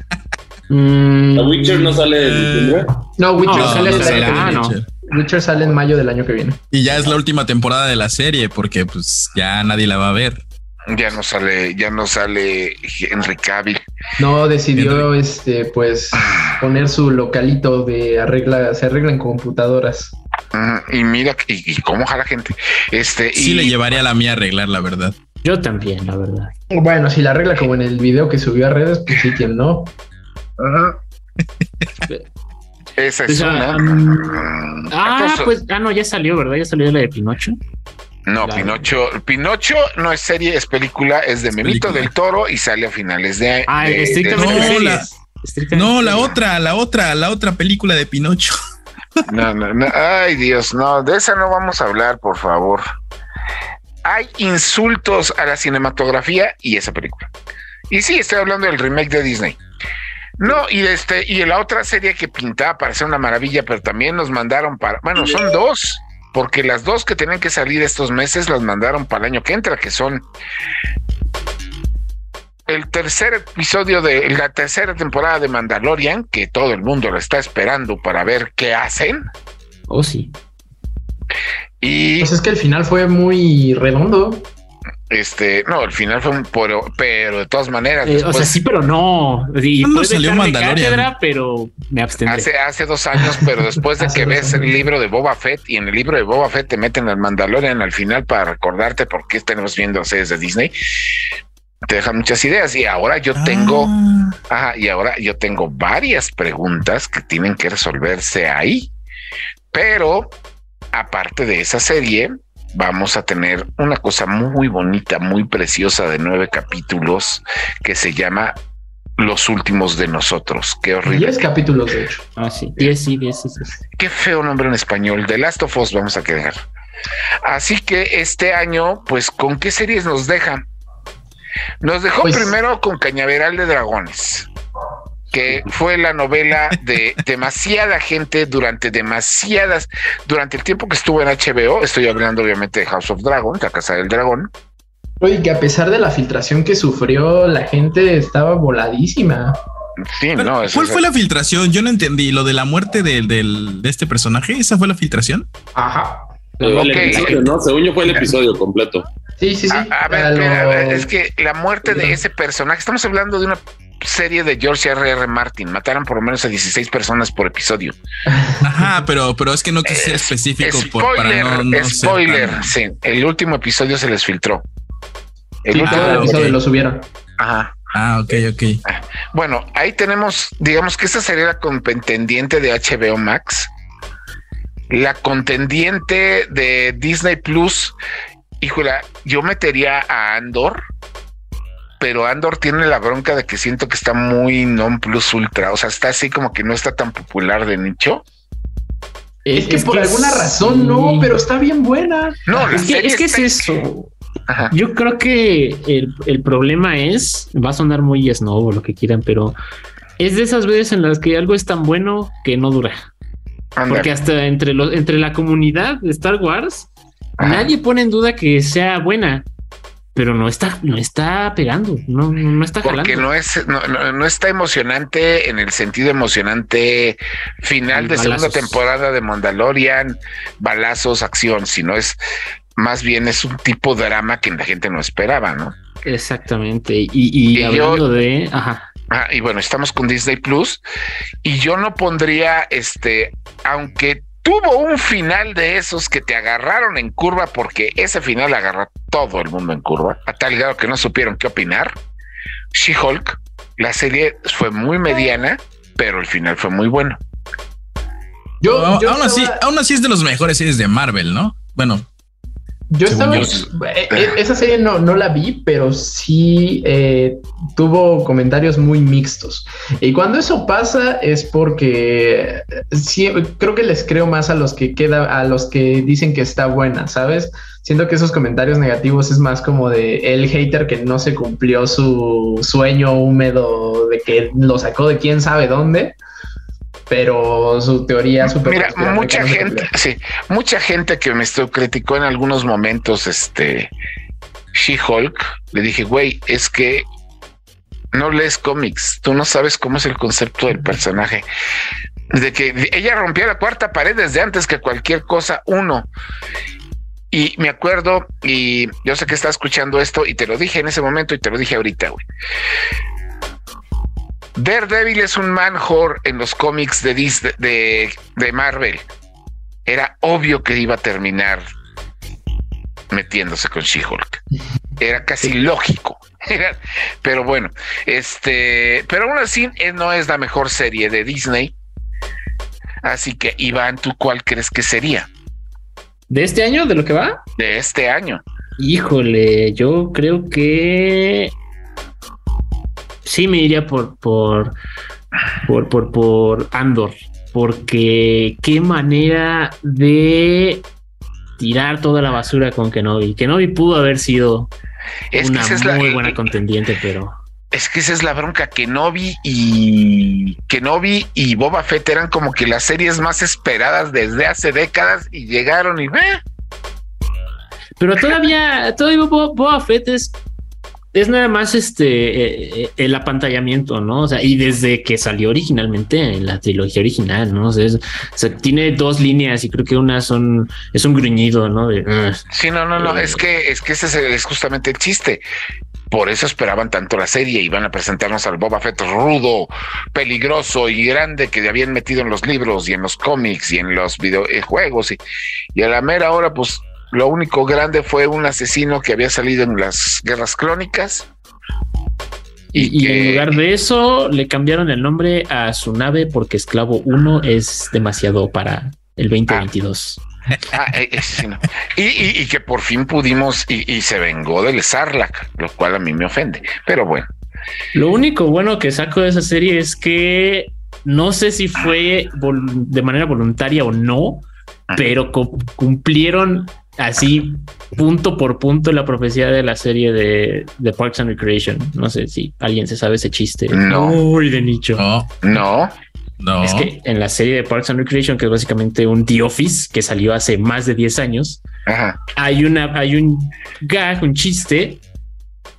Mm. Witcher no sale en diciembre? No, Witcher sale en Witcher sale en mayo del año que viene. Y ya es la última temporada de la serie porque pues ya nadie la va a ver. Ya no sale, ya no sale Henry Cavill. No, decidió este pues poner su localito de arregla, se arreglan computadoras. y mira, y, cómo jala gente. Este, sí le llevaría a la mía a arreglar, la verdad. Yo también, la verdad. Bueno, si la arregla como en el video que subió a redes, pues sí, quien no. Ajá. Esa es una. Um, ah, pues, ah, no, ya salió, ¿verdad? Ya salió la de Pinocho. No, Pinocho, Pinocho no es serie, es película, es de Memito del Toro y sale a finales de. Ah, estrictamente no, la, no, la otra, la otra, la otra película de Pinocho. No, no, no, ay Dios, no, de esa no vamos a hablar, por favor. Hay insultos a la cinematografía y esa película. Y sí, estoy hablando del remake de Disney. No, y este, y la otra serie que pintaba para ser una maravilla, pero también nos mandaron para, bueno, son dos, porque las dos que tienen que salir estos meses las mandaron para el año que entra, que son el tercer episodio de la tercera temporada de Mandalorian, que todo el mundo lo está esperando para ver qué hacen. Oh, sí. Y pues es que el final fue muy redondo. Este, no, el final fue un pero, pero de todas maneras. Eh, o sea, sí, pero no. Y no salió Mandalorian. pero me abstendré. Hace, hace dos años, pero después de que ves el libro de Boba Fett y en el libro de Boba Fett te meten al Mandalorian al final para recordarte por qué tenemos viendo series de Disney, te dejan muchas ideas. Y ahora yo tengo, ah. ajá, y ahora yo tengo varias preguntas que tienen que resolverse ahí. Pero aparte de esa serie, vamos a tener una cosa muy bonita, muy preciosa de nueve capítulos que se llama Los últimos de nosotros. Qué horrible. Diez capítulos, de hecho. Ah, sí, diez, sí, diez, sí, Qué feo nombre en español. The Last of Us vamos a quedar. Así que este año, pues, ¿con qué series nos dejan? Nos dejó pues primero con Cañaveral de Dragones que fue la novela de demasiada gente durante demasiadas, durante el tiempo que estuvo en HBO, estoy hablando obviamente de House of Dragon, la Casa del Dragón. Oye, que a pesar de la filtración que sufrió, la gente estaba voladísima. Sí, no, ¿Cuál fue la filtración? Yo no entendí. Lo de la muerte de, de este personaje, ¿esa fue la filtración? Ajá. ¿no? Según yo fue el episodio completo. Sí, sí, sí. A, ver, es que la muerte de ese personaje, estamos hablando de una serie de George R. R. Martin. Mataron por lo menos a 16 personas por episodio. Ajá, pero, pero es que no quise ser específico spoiler, para no, spoiler. Sí, el último episodio se les filtró. El último episodio lo subieron. Ajá. Ah, ok, ok. Bueno, ahí tenemos, digamos que esa sería la contendiente de HBO Max. La contendiente de Disney Plus. Híjole, yo metería a Andor pero Andor tiene la bronca de que siento que está muy non plus ultra, o sea, está así como que no está tan popular de nicho. Es, que por alguna razón no, pero está bien buena. No, es que, es, que es eso. Yo creo que el, problema es, va a sonar muy snob o lo que quieran, pero es de esas veces en las que algo es tan bueno que no dura. Porque hasta entre, los, entre la comunidad de Star Wars, nadie pone en duda que sea buena pero no está, no está pegando, no, no está jalando. Porque no es, no, está emocionante en el sentido emocionante final de segunda temporada de Mandalorian, balazos, acción, sino es más bien es un tipo de drama que la gente no esperaba, ¿no? Exactamente. Y, y, hablando de, ajá. Ah, y bueno, estamos con Disney Plus y yo no pondría este, aunque tuvo un final de esos que te agarraron en curva porque ese final agarró todo el mundo en curva, a tal grado que no supieron qué opinar. She-Hulk, la serie fue muy mediana, pero el final fue muy bueno. Yo, aún, así, aún así es de los mejores series de Marvel, ¿no? Bueno, yo estaba. Eh, eh, esa serie no, no la vi, pero sí eh, tuvo comentarios muy mixtos. Y cuando eso pasa es porque sí, creo que les creo más a los que queda, a los que dicen que está buena, ¿sabes? Siento que esos comentarios negativos es más como de el hater que no se cumplió su sueño húmedo de que lo sacó de quién sabe dónde pero su teoría super Mira, mucha gente, sí, mucha gente que me estuvo criticó en algunos momentos este She-Hulk, le dije, güey, es que no lees cómics, tú no sabes cómo es el concepto del personaje. De que ella rompía la cuarta pared desde antes que cualquier cosa, uno. Y me acuerdo, y yo sé que está escuchando esto, y te lo dije en ese momento y te lo dije ahorita, güey. Daredevil es un man en los cómics de, de, de Marvel. Era obvio que iba a terminar metiéndose con She-Hulk. Era casi lógico. pero bueno, este, pero aún así eh, no es la mejor serie de Disney. Así que, Iván, ¿tú cuál crees que sería? ¿De este año? ¿De lo que va? De este año. Híjole, yo creo que sí me iría por, por, por, por, por Andor, porque qué manera de tirar toda la basura con Kenobi. Kenobi pudo haber sido es una muy buena contendiente, pero es que esa es la bronca. Kenobi y Kenobi y Boba Fett eran como que las series más esperadas desde hace décadas y llegaron y ve. Pero todavía, todavía Boba Fett es es nada más este eh, eh, el apantallamiento, ¿no? O sea, y desde que salió originalmente en la trilogía original, ¿no? O sea, tiene dos líneas y creo que una son es un gruñido, ¿no? sí, no, no, no, eh, es que es que ese es, justamente el chiste. Por eso esperaban tanto la serie y van a presentarnos al Boba Fett rudo, peligroso y grande que habían metido en los libros y en los cómics y en los videojuegos y, y a la mera hora pues lo único grande fue un asesino que había salido en las guerras crónicas. Y, en lugar de eso, le cambiaron el nombre a su nave porque Esclavo 1 es demasiado para el 2022. Ah, ah eh, y, que por fin pudimos y, se vengó del Sarlacc, lo cual a mí me ofende. Pero bueno. Lo único bueno que saco de esa serie es que no sé si fue de manera voluntaria o no, pero cumplieron así punto por punto la profecía de la serie de, de, Parks and Recreation. No sé si alguien se sabe ese chiste. No. Muy de nicho. No. No. Es que en la serie de Parks and Recreation, que es básicamente un The Office que salió hace más de 10 años, hay una, hay un gag, un chiste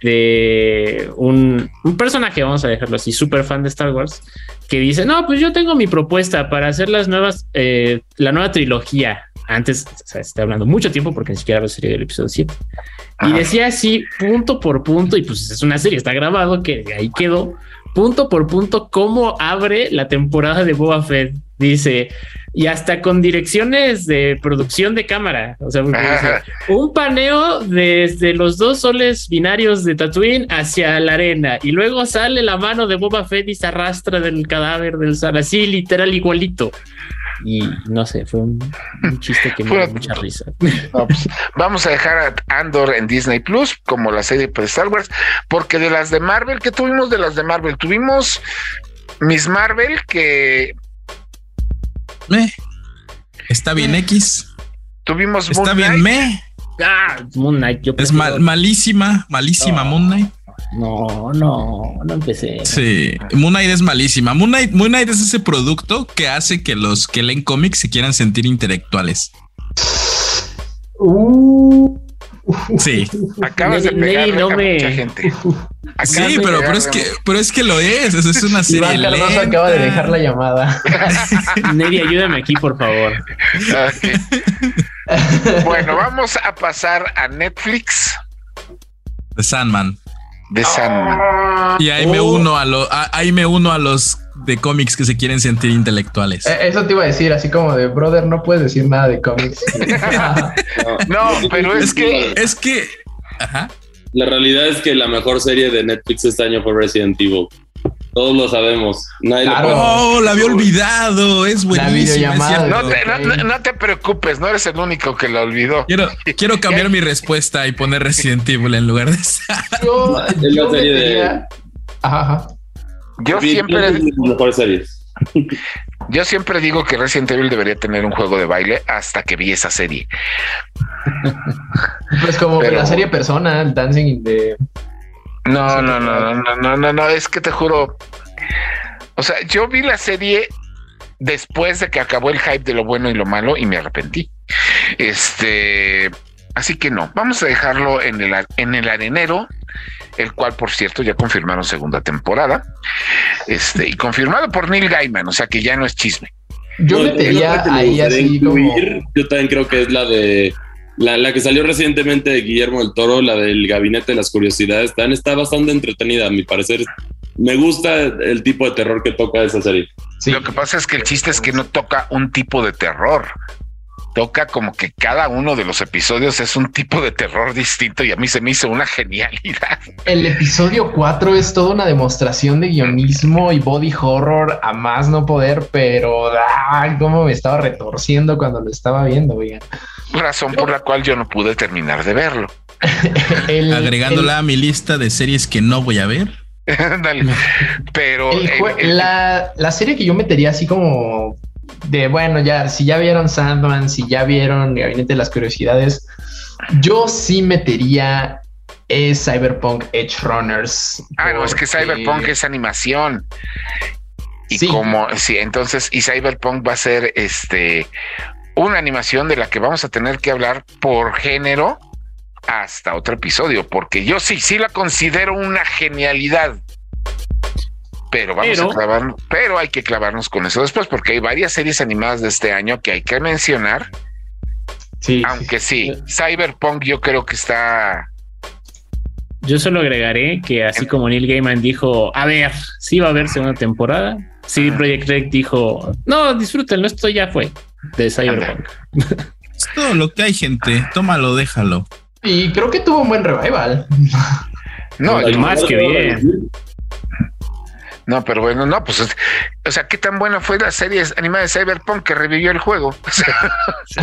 de un, un personaje, vamos a dejarlo así, súper fan de Star Wars, que dice, no, pues yo tengo mi propuesta para hacer las nuevas, eh, la nueva trilogía antes, o sea, está hablando mucho tiempo porque ni siquiera la serie del episodio 7. Y decía así, punto por punto, y pues es una serie, está grabado, que ahí quedó, punto por punto, cómo abre la temporada de Boba Fett. Dice, y hasta con direcciones de producción de cámara. O sea, un paneo desde los dos soles binarios de Tatooine hacia la arena, y luego sale la mano de Boba Fett y se arrastra del cadáver del Sar, así literal igualito. Y no sé, fue un, chiste que me dio mucha risa. Pues, vamos a dejar a Andor en Disney Plus, como la serie de Star Wars, porque de las de Marvel, ¿qué tuvimos de las de Marvel? Tuvimos Miss Marvel, que. Me. Está bien X. Tuvimos Está bien Me. Ah, Moon Knight. es malísima, malísima Moon Knight. No, no, no empecé. Sí, Moon Knight es malísima. Moon Knight, Moon Knight es ese producto que hace que los que leen cómics se quieran sentir intelectuales. Uh. Sí. Acabas de pegar no me... mucha gente. sí, pero, pero es que, pero es que lo es. Eso es una serie. Iván Cardoso acaba de dejar la llamada. Nelly, ayúdame aquí, por favor. bueno, vamos a pasar a Netflix. The Sandman de Sandman. Y ahí me oh. uno a los, ahí me uno a los de cómics que se quieren sentir intelectuales. Eh, eso te iba a decir, así como de brother, no puedes decir nada de cómics. no, pero es que, es que, La realidad es que la mejor serie de Netflix este año fue Resident Evil. Todos lo sabemos. oh, la había olvidado. Es buenísimo. No te, preocupes, no eres el único que la olvidó. Quiero, quiero cambiar mi respuesta y poner Resident Evil en lugar de esa. Yo, yo, yo siempre. Yo siempre digo que Resident Evil debería tener un juego de baile hasta que vi esa serie. Pues como la serie Persona, el Dancing de no, no, no, no, no, no, no, es que te juro. O sea, yo vi la serie después de que acabó el hype de lo bueno y lo malo y me arrepentí. Este, así que no, vamos a dejarlo en el, en el arenero el cual, por cierto, ya confirmaron segunda temporada, este, y confirmado por Neil Gaiman, o sea que ya no es chisme. Yo metería ahí así Yo también creo que es la de la, que salió recientemente de Guillermo del Toro, la del Gabinete de las Curiosidades, también está bastante entretenida, a mi parecer. Me gusta el tipo de terror que toca esa serie. Lo que pasa es que el chiste es que no toca un tipo de terror. Toca como que cada uno de los episodios es un tipo de terror distinto y a mí se me hizo una genialidad. El episodio 4 es toda una demostración de guionismo y body horror a más no poder, pero ay, cómo me estaba retorciendo cuando lo estaba viendo, oigan razón por la cual yo no pude terminar de verlo. Agregándola a mi lista de series que no voy a ver. Pero la, la, serie que yo metería así como de bueno, ya si ya vieron Sandman, si ya vieron Gabinete de las Curiosidades, yo sí metería es Cyberpunk Edge Runners. Ah, no, es que Cyberpunk es animación. Y como, sí, entonces, y Cyberpunk va a ser este una animación de la que vamos a tener que hablar por género hasta otro episodio, porque yo sí, sí la considero una genialidad. Pero vamos a clavar, pero hay que clavarnos con eso después, porque hay varias series animadas de este año que hay que mencionar. Sí, aunque sí, Cyberpunk yo creo que está. Yo solo agregaré que así como Neil Gaiman dijo, a ver, sí va a haber segunda temporada. Sí, Project Red dijo, no, disfrútenlo, esto ya fue de Cyberpunk. Es todo lo que hay, gente. Tómalo, déjalo. Y creo que tuvo un buen revival. No, hay más que bien. No, pero bueno, no, pues, o sea, qué tan buena fue la serie animada de Cyberpunk que revivió el juego. sí.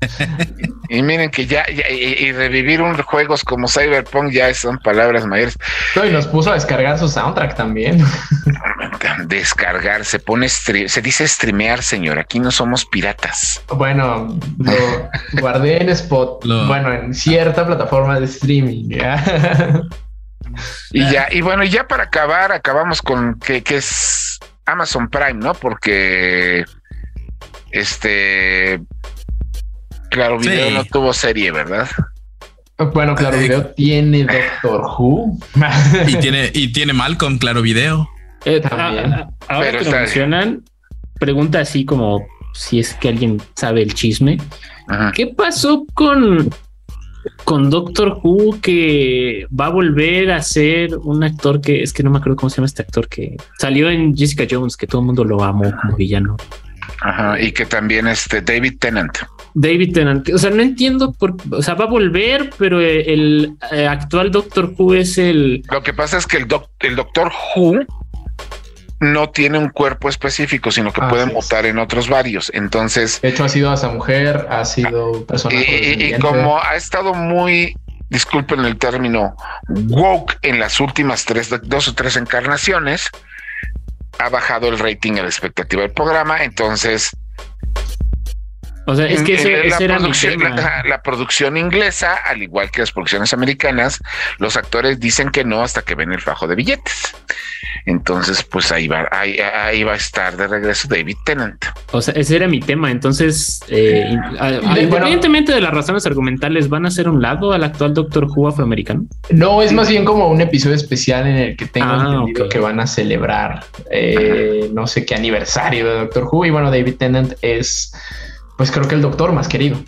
y miren que ya, y, revivir un juegos como Cyberpunk ya son palabras mayores. y nos puso a descargar su soundtrack también. Descargar, se pone, se dice streamear, señor. Aquí no somos piratas. Bueno, lo guardé en Spot, bueno, en cierta plataforma de streaming. Y ya, y bueno, ya para acabar, acabamos con que, que es Amazon Prime, ¿no? Porque este Claro Video no tuvo serie, ¿verdad? Bueno, Claro Video tiene Doctor Who. y tiene, y tiene Malcolm, Claro Video. Eh, También. ahora que lo mencionan, pregunta así como si es que alguien sabe el chisme. ¿Qué pasó con con Doctor Who que va a volver a ser un actor que es que no me acuerdo cómo se llama este actor que salió en Jessica Jones, que todo el mundo lo amó como villano. Ajá, y que también este David Tennant. David Tennant, o sea, no entiendo por, o sea, va a volver, pero el, eh, actual Doctor Who es el. Lo que pasa es que el, el Doctor Who no tiene un cuerpo específico, sino que puede mutar en otros varios. Entonces. De hecho, ha sido esa mujer, ha sido persona. Y, como ha estado muy, disculpen el término, woke en las últimas tres, dos o tres encarnaciones, ha bajado el rating a la expectativa del programa. Entonces. O sea, es que ese, la, era producción, la, producción inglesa, al igual que las producciones americanas, los actores dicen que no hasta que ven el fajo de billetes. Entonces, pues ahí va, ahí, va a estar de regreso David Tennant. O sea, ese era mi tema. Entonces, eh, independientemente de las razones argumentales, ¿van a hacer un lado al actual Doctor Who afroamericano? No, es más bien como un episodio especial en el que tengo ah, entendido que van a celebrar eh, no sé qué aniversario de Doctor Who. Y bueno, David Tennant es, pues creo que el doctor más querido.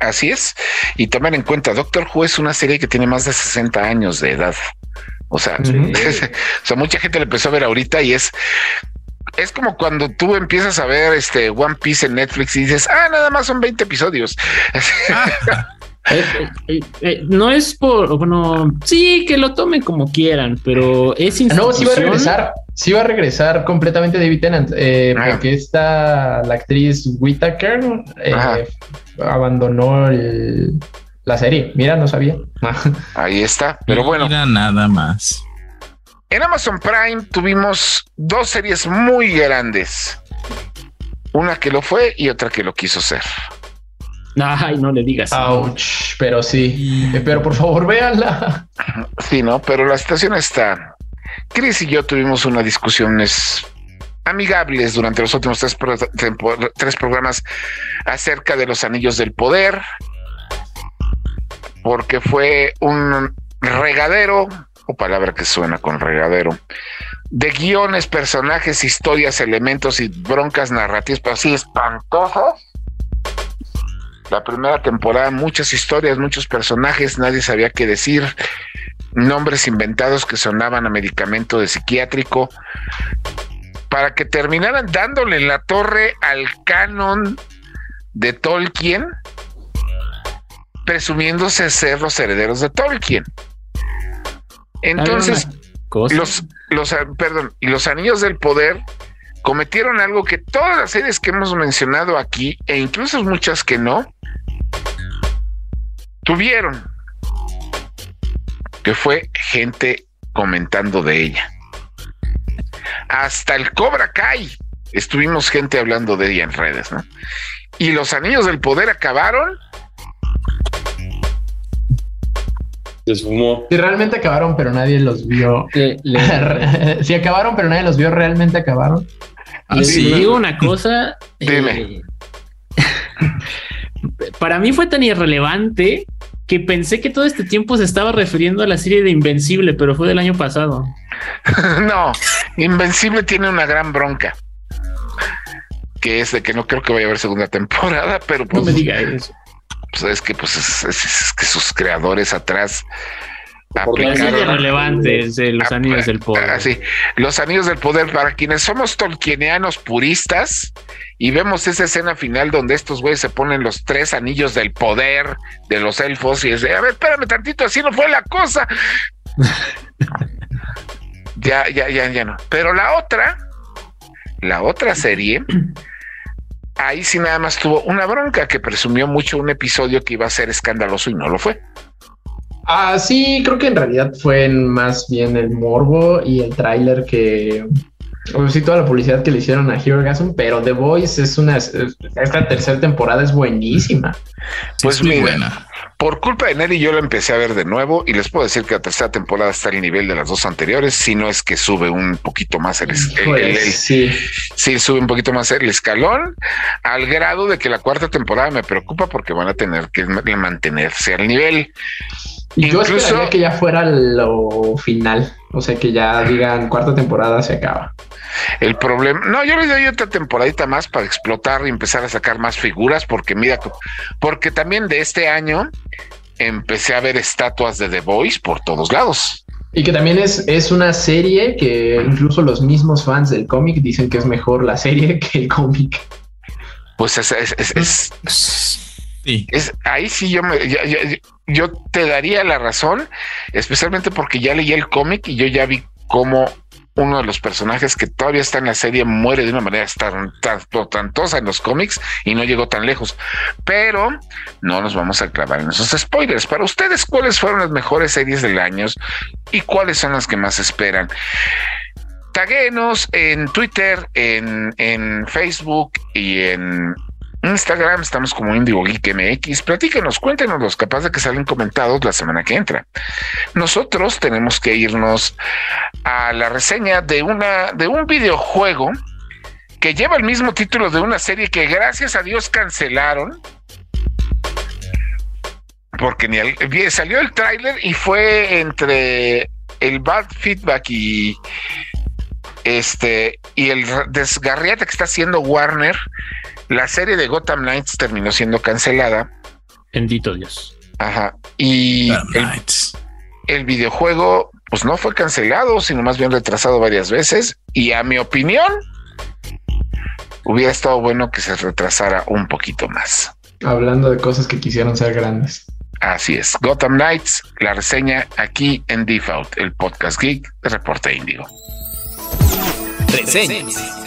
Así es. Y tomen en cuenta, Doctor Who es una serie que tiene más de 60 años de edad. O sea, o sea, mucha gente le empezó a ver ahorita y es es como cuando tú empiezas a ver este One Piece en Netflix y dices, ah, nada más son 20 episodios. Eh, eh, eh, no es por, bueno, sí, que lo tomen como quieran, pero es No, sí va a regresar, sí va a regresar completamente David Tennant, porque está la actriz Whittaker abandonó el, la serie. Mira, no sabía. Ahí está, pero bueno. Mira nada más. En Amazon Prime tuvimos dos series muy grandes. Una que lo fue y otra que lo quiso ser. Ay, no le digas. Ouch, pero sí. Eh, pero por favor, véanla. Sí, no, pero la situación está. Chris y yo tuvimos una discusiones amigables durante los últimos tres, tres programas acerca de los anillos del poder porque fue un regadero, o palabra que suena con regadero. De guiones, personajes, historias, elementos y broncas narrativas, pero así espantosas. La primera temporada, muchas historias, muchos personajes, nadie sabía qué decir, nombres inventados que sonaban a medicamento de psiquiátrico, para que terminaran dándole en la torre al canon de Tolkien, presumiéndose ser los herederos de Tolkien. Entonces, los, los, perdón, y los anillos del poder cometieron algo que todas las series que hemos mencionado aquí, e incluso muchas que no, tuvieron, que fue gente comentando de ella. Hasta el Cobra Kai estuvimos gente hablando de ella en redes, ¿no? Y los anillos del poder acabaron Si realmente acabaron, pero nadie los vio. si acabaron, pero nadie los vio, realmente acabaron. Si digo una cosa. Eh, para mí fue tan irrelevante que pensé que todo este tiempo se estaba refiriendo a la serie de Invencible, pero fue del año pasado. no, Invencible tiene una gran bronca. Que es de que no creo que vaya a haber segunda temporada, pero pues, no me diga eso pues es que pues es, que sus creadores atrás aplicaron relevantes de los anillos del poder. Así, ah, los anillos del poder para quienes somos tolkienianos puristas y vemos esa escena final donde estos güeyes se ponen los tres anillos del poder de los elfos y es de, a ver, espérame tantito, así no fue la cosa. ya, ya, ya, ya no. Pero la otra, la otra serie ahí sí nada más tuvo una bronca que presumió mucho un episodio que iba a ser escandaloso y no lo fue. Ah, sí, creo que en realidad fue más bien el morbo y el tráiler que sí, toda la publicidad que le hicieron a Hero Gasm, pero The Voice es una esta tercera temporada es buenísima. Pues muy buena. Por culpa de Nelly yo lo empecé a ver de nuevo y les puedo decir que la tercera temporada está al nivel de las dos anteriores, si no es que sube un poquito más el, sí. sí, sube un poquito más el escalón, al grado de que la cuarta temporada me preocupa porque van a tener que mantenerse al nivel. Y yo esperaría que ya fuera lo final, o sea que ya digan cuarta temporada se acaba. El problema, no, yo le doy otra temporadita más para explotar y empezar a sacar más figuras, porque mira, porque también de este año empecé a ver estatuas de The Voice por todos lados. Y que también es, es una serie que incluso los mismos fans del cómic dicen que es mejor la serie que el cómic. Pues es, es, sí. es ahí sí yo me yo te daría la razón, especialmente porque ya leí el cómic y yo ya vi cómo uno de los personajes que todavía está en la serie muere de una manera tan, tantosa en los cómics y no llegó tan lejos. Pero no nos vamos a clavar en esos spoilers. Para ustedes, ¿cuáles fueron las mejores series del año y cuáles son las que más esperan? Taguenos en Twitter, en, en Facebook y en Instagram estamos como Indigo Geek MX. Platíquenos, cuéntenos los capaz de que salen comentados la semana que entra. Nosotros tenemos que irnos a la reseña de una de un videojuego que lleva el mismo título de una serie que gracias a Dios cancelaron. Porque ni salió el tráiler y fue entre el bad feedback y este y el desgarriate que está haciendo Warner la serie de Gotham Knights terminó siendo cancelada. Bendito Dios. Ajá. Y el, videojuego, pues no fue cancelado, sino más bien retrasado varias veces. Y a mi opinión, hubiera estado bueno que se retrasara un poquito más. Hablando de cosas que quisieron ser grandes. Así es. Gotham Knights, la reseña aquí en Default, el podcast geek de Reporte Índigo. Reseñas.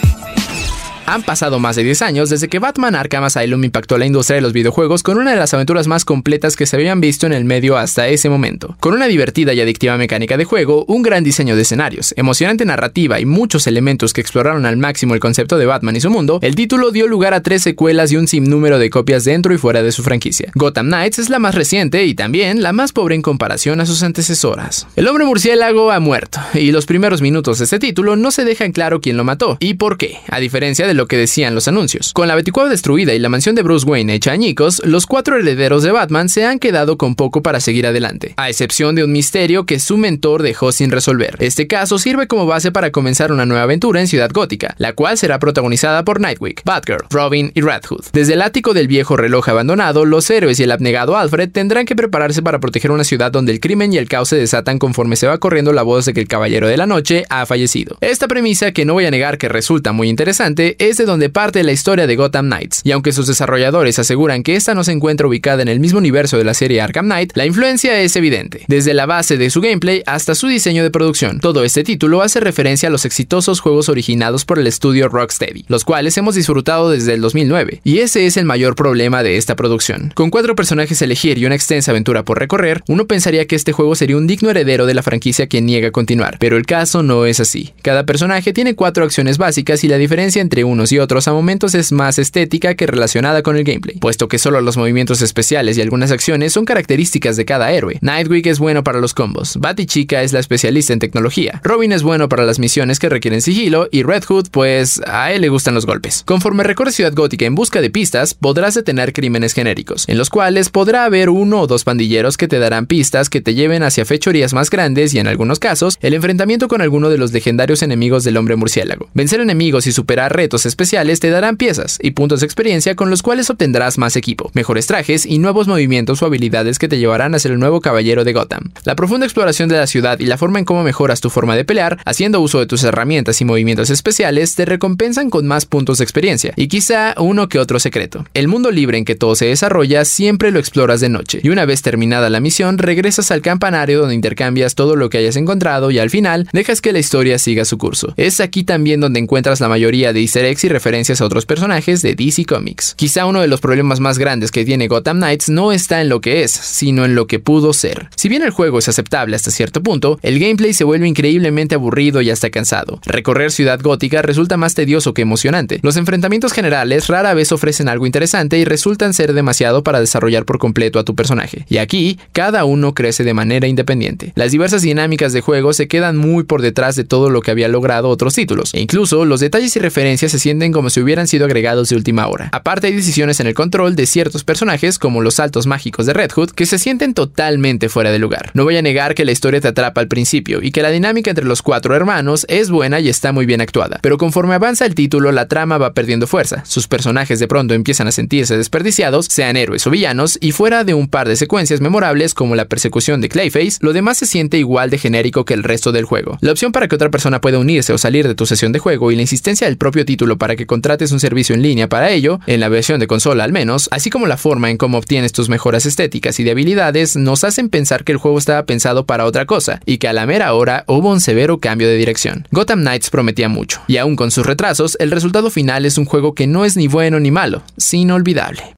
Han pasado más de 10 años desde que Batman Arkham Asylum impactó la industria de los videojuegos con una de las aventuras más completas que se habían visto en el medio hasta ese momento. Con una divertida y adictiva mecánica de juego, un gran diseño de escenarios, emocionante narrativa y muchos elementos que exploraron al máximo el concepto de Batman y su mundo, el título dio lugar a tres secuelas y un sinnúmero de copias dentro y fuera de su franquicia. Gotham Knights es la más reciente y también la más pobre en comparación a sus antecesoras. El hombre murciélago ha muerto, y los primeros minutos de este título no se dejan claro quién lo mató y por qué, a diferencia de lo que decían los anuncios. Con la Baticueva destruida y la mansión de Bruce Wayne hecha añicos, los cuatro herederos de Batman se han quedado con poco para seguir adelante, a excepción de un misterio que su mentor dejó sin resolver. Este caso sirve como base para comenzar una nueva aventura en Ciudad Gótica, la cual será protagonizada por Nightwing, Batgirl, Robin y Red Hood. Desde el ático del viejo reloj abandonado, los héroes y el abnegado Alfred tendrán que prepararse para proteger una ciudad donde el crimen y el caos se desatan conforme se va corriendo la voz de que el Caballero de la Noche ha fallecido. Esta premisa, que no voy a negar que resulta muy interesante, es de donde parte la historia de Gotham Knights, y aunque sus desarrolladores aseguran que esta no se encuentra ubicada en el mismo universo de la serie Arkham Knight, la influencia es evidente, desde la base de su gameplay hasta su diseño de producción. Todo este título hace referencia a los exitosos juegos originados por el estudio Rocksteady, los cuales hemos disfrutado desde el 2009, y ese es el mayor problema de esta producción. Con cuatro personajes a elegir y una extensa aventura por recorrer, uno pensaría que este juego sería un digno heredero de la franquicia que niega continuar, pero el caso no es así. Cada personaje tiene cuatro acciones básicas y la diferencia entre unos y otros a momentos es más estética que relacionada con el gameplay, puesto que solo los movimientos especiales y algunas acciones son características de cada héroe. Nightwing es bueno para los combos, Chica es la especialista en tecnología, Robin es bueno para las misiones que requieren sigilo y Red Hood pues a él le gustan los golpes. Conforme recorres Ciudad Gótica en busca de pistas, podrás detener crímenes genéricos, en los cuales podrá haber uno o dos pandilleros que te darán pistas que te lleven hacia fechorías más grandes y en algunos casos el enfrentamiento con alguno de los legendarios enemigos del hombre murciélago. Vencer enemigos y superar retos especiales te darán piezas y puntos de experiencia con los cuales obtendrás más equipo, mejores trajes y nuevos movimientos o habilidades que te llevarán a ser el nuevo caballero de Gotham. La profunda exploración de la ciudad y la forma en cómo mejoras tu forma de pelear, haciendo uso de tus herramientas y movimientos especiales, te recompensan con más puntos de experiencia y quizá uno que otro secreto. El mundo libre en que todo se desarrolla siempre lo exploras de noche y una vez terminada la misión regresas al campanario donde intercambias todo lo que hayas encontrado y al final dejas que la historia siga su curso. Es aquí también donde encuentras la mayoría de easter eggs y referencias a otros personajes de DC Comics. Quizá uno de los problemas más grandes que tiene Gotham Knights no está en lo que es, sino en lo que pudo ser. Si bien el juego es aceptable hasta cierto punto, el gameplay se vuelve increíblemente aburrido y hasta cansado. Recorrer Ciudad Gótica resulta más tedioso que emocionante. Los enfrentamientos generales rara vez ofrecen algo interesante y resultan ser demasiado para desarrollar por completo a tu personaje. Y aquí, cada uno crece de manera independiente. Las diversas dinámicas de juego se quedan muy por detrás de todo lo que había logrado otros títulos, e incluso los detalles y referencias se sienten como si hubieran sido agregados de última hora. Aparte hay decisiones en el control de ciertos personajes como los saltos mágicos de Red Hood que se sienten totalmente fuera de lugar. No voy a negar que la historia te atrapa al principio y que la dinámica entre los cuatro hermanos es buena y está muy bien actuada, pero conforme avanza el título la trama va perdiendo fuerza, sus personajes de pronto empiezan a sentirse desperdiciados, sean héroes o villanos, y fuera de un par de secuencias memorables como la persecución de Clayface, lo demás se siente igual de genérico que el resto del juego. La opción para que otra persona pueda unirse o salir de tu sesión de juego y la insistencia del propio título para que contrates un servicio en línea para ello, en la versión de consola al menos, así como la forma en cómo obtienes tus mejoras estéticas y de habilidades, nos hacen pensar que el juego estaba pensado para otra cosa y que a la mera hora hubo un severo cambio de dirección. Gotham Knights prometía mucho, y aún con sus retrasos, el resultado final es un juego que no es ni bueno ni malo, sino olvidable.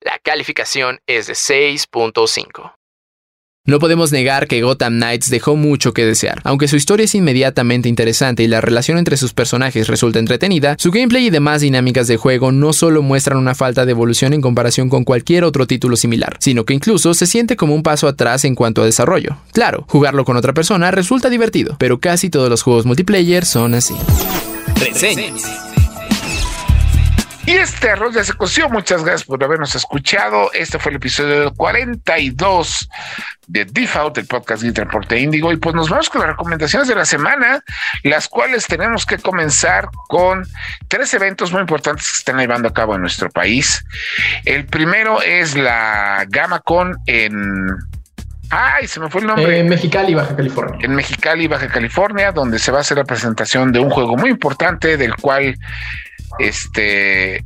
La calificación es de 6.5. No podemos negar que Gotham Knights dejó mucho que desear. Aunque su historia es inmediatamente interesante y la relación entre sus personajes resulta entretenida, su gameplay y demás dinámicas de juego no solo muestran una falta de evolución en comparación con cualquier otro título similar, sino que incluso se siente como un paso atrás en cuanto a desarrollo. Claro, jugarlo con otra persona resulta divertido, pero casi todos los juegos multiplayer son así. Y este arroz ya se coció. Muchas gracias por habernos escuchado. Este fue el episodio 42 de Default, el podcast de Transporte Índigo. Y pues nos vamos con las recomendaciones de la semana, las cuales tenemos que comenzar con tres eventos muy importantes que se están llevando a cabo en nuestro país. El primero es la GamaCon en Ay, se me fue el nombre. En Mexicali, Baja California. En Mexicali, Baja California, donde se va a hacer la presentación de un juego muy importante del cual este,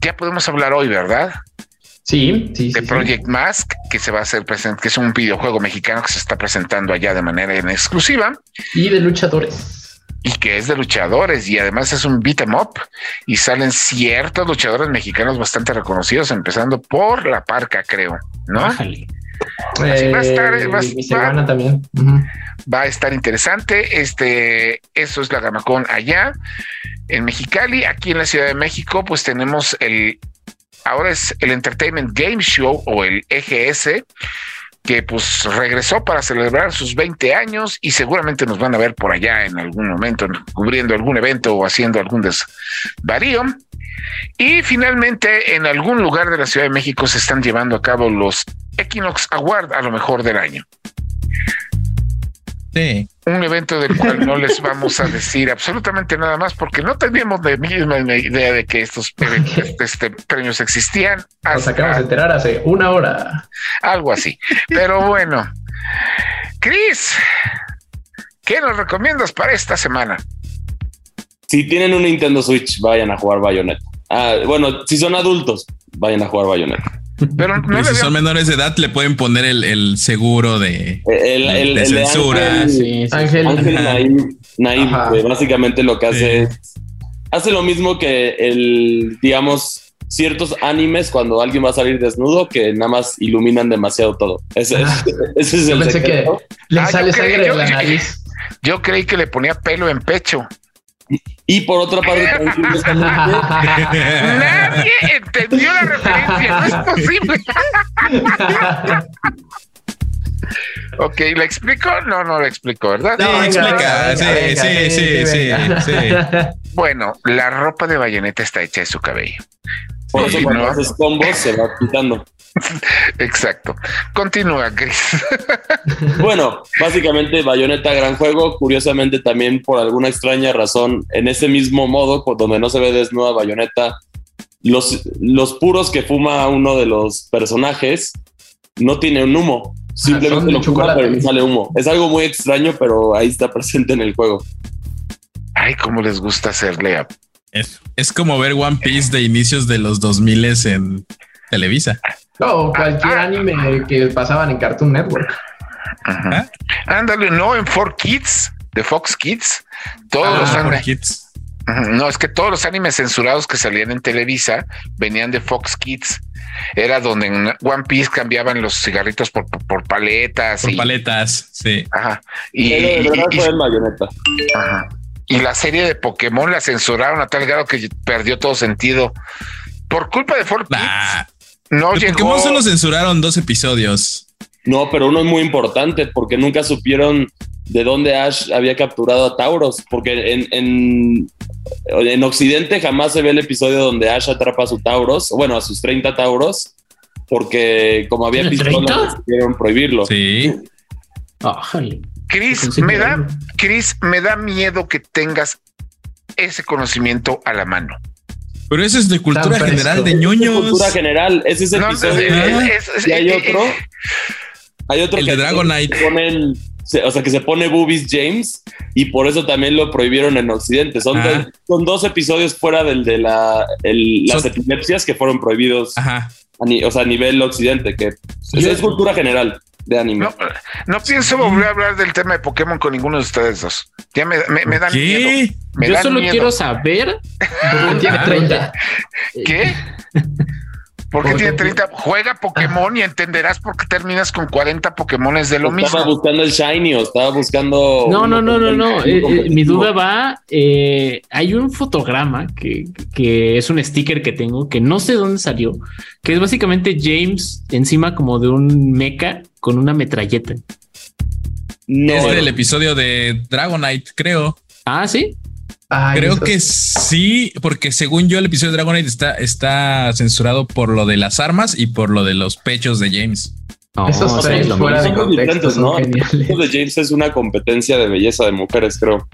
ya podemos hablar hoy, ¿verdad? Sí, sí. De Project Mask, que se va a hacer presente, que es un videojuego mexicano que se está presentando allá de manera en exclusiva. Y de luchadores. Y que es de luchadores y además es un beat em up y salen ciertos luchadores mexicanos bastante reconocidos, empezando por la parca, creo, ¿no? Va a estar, eh, va, también. va a estar interesante. Este, eso es la Gamacón allá en Mexicali, aquí en la Ciudad de México, pues tenemos el, ahora es el Entertainment Game Show o el EGS, que pues regresó para celebrar sus 20 años y seguramente nos van a ver por allá en algún momento cubriendo algún evento o haciendo algún desvarío. Y finalmente en algún lugar de la Ciudad de México se están llevando a cabo los Equinox Award a lo mejor del año. Sí. Un evento del cual no les vamos a decir absolutamente nada más porque no teníamos de misma idea de que estos este, premios existían. Nos acabamos de enterar hace una hora. Algo así. Pero bueno, Chris, ¿qué nos recomiendas para esta semana? Si tienen un Nintendo Switch, vayan a jugar Bayonetta. Ah, bueno, si son adultos, vayan a jugar Bayonetta. Pero si son menores de edad, le pueden poner el, seguro de, censura. Ángel, Ángel, básicamente lo que hace es, hace lo mismo que el, digamos, ciertos animes cuando alguien va a salir desnudo que nada más iluminan demasiado todo. Ese, es el pensé que le ah, sale sangre de la nariz. Yo creí que le ponía pelo en pecho. Y por otra parte, nadie entendió la referencia, no es posible. ok, ¿la explico? No, no la explico, ¿verdad? No, explica. Sí, sí, sí, sí, sí, Bueno, la ropa de bayoneta está hecha de su cabello. Por eso cuando haces combos se va quitando. Exacto. Continúa, Chris. bueno, básicamente Bayonetta, gran juego. Curiosamente, también por alguna extraña razón, en ese mismo modo, donde no se ve desnuda Bayonetta, los, los puros que fuma uno de los personajes no tiene un humo. Simplemente lo fuma, pero no sale humo. Es algo muy extraño, pero ahí está presente en el juego. Ay, cómo les gusta hacerle Es, es como ver One Piece de inicios de los 2000 en Televisa. O cualquier ah, ah. anime que pasaban en Cartoon Network. Ajá. Ándale, no, en Four Kids, de Fox Kids, todos ah, los animes. No, es que todos los animes censurados que salían en Televisa venían de Fox Kids. Era donde en One Piece cambiaban los cigarritos por, por paletas. Por paletas, sí. Ajá. Y, y, la serie de Pokémon la censuraron a tal grado que perdió todo sentido. Por culpa de Four Kids no llegó. Pokémon solo censuraron dos episodios. No, pero uno es muy importante porque nunca supieron de dónde Ash había capturado a Tauros, porque en, en, Occidente jamás se ve el episodio donde Ash atrapa a su Tauros, bueno, a sus 30 Tauros, porque como había pistolas, quisieron prohibirlo. Sí. Chris, me da, Chris, me da miedo que tengas ese conocimiento a la mano. Pero eso es de cultura general de ñoños. cultura general, ese es el episodio. y hay otro. Hay otro el que de Dragonite. o sea, que se pone Boobies James y por eso también lo prohibieron en Occidente. Son, son dos episodios fuera del de la, las epilepsias que fueron prohibidos. Ajá. o sea, a nivel Occidente, que es cultura general de anime. No, pienso volver a hablar del tema de Pokémon con ninguno de ustedes dos. Ya me, me, dan miedo. Yo solo quiero saber por tiene 30. ¿Qué? Porque tiene 30. Juega Pokémon y entenderás por qué terminas con 40 Pokémones de lo mismo. Estaba buscando el Shiny o estaba buscando. No, no, no, no, no. Eh, eh, mi duda va. Eh, hay un fotograma que, que, es un sticker que tengo que no sé dónde salió, que es básicamente James encima como de un mecha con una metralleta. No, es del episodio de Dragonite, creo. Ah, sí. Creo que sí, porque según yo el episodio de Dragonite está, está censurado por lo de las armas y por lo de los pechos de James. Esos tres fuera de contexto ¿no? de James es una competencia de belleza de mujeres, creo.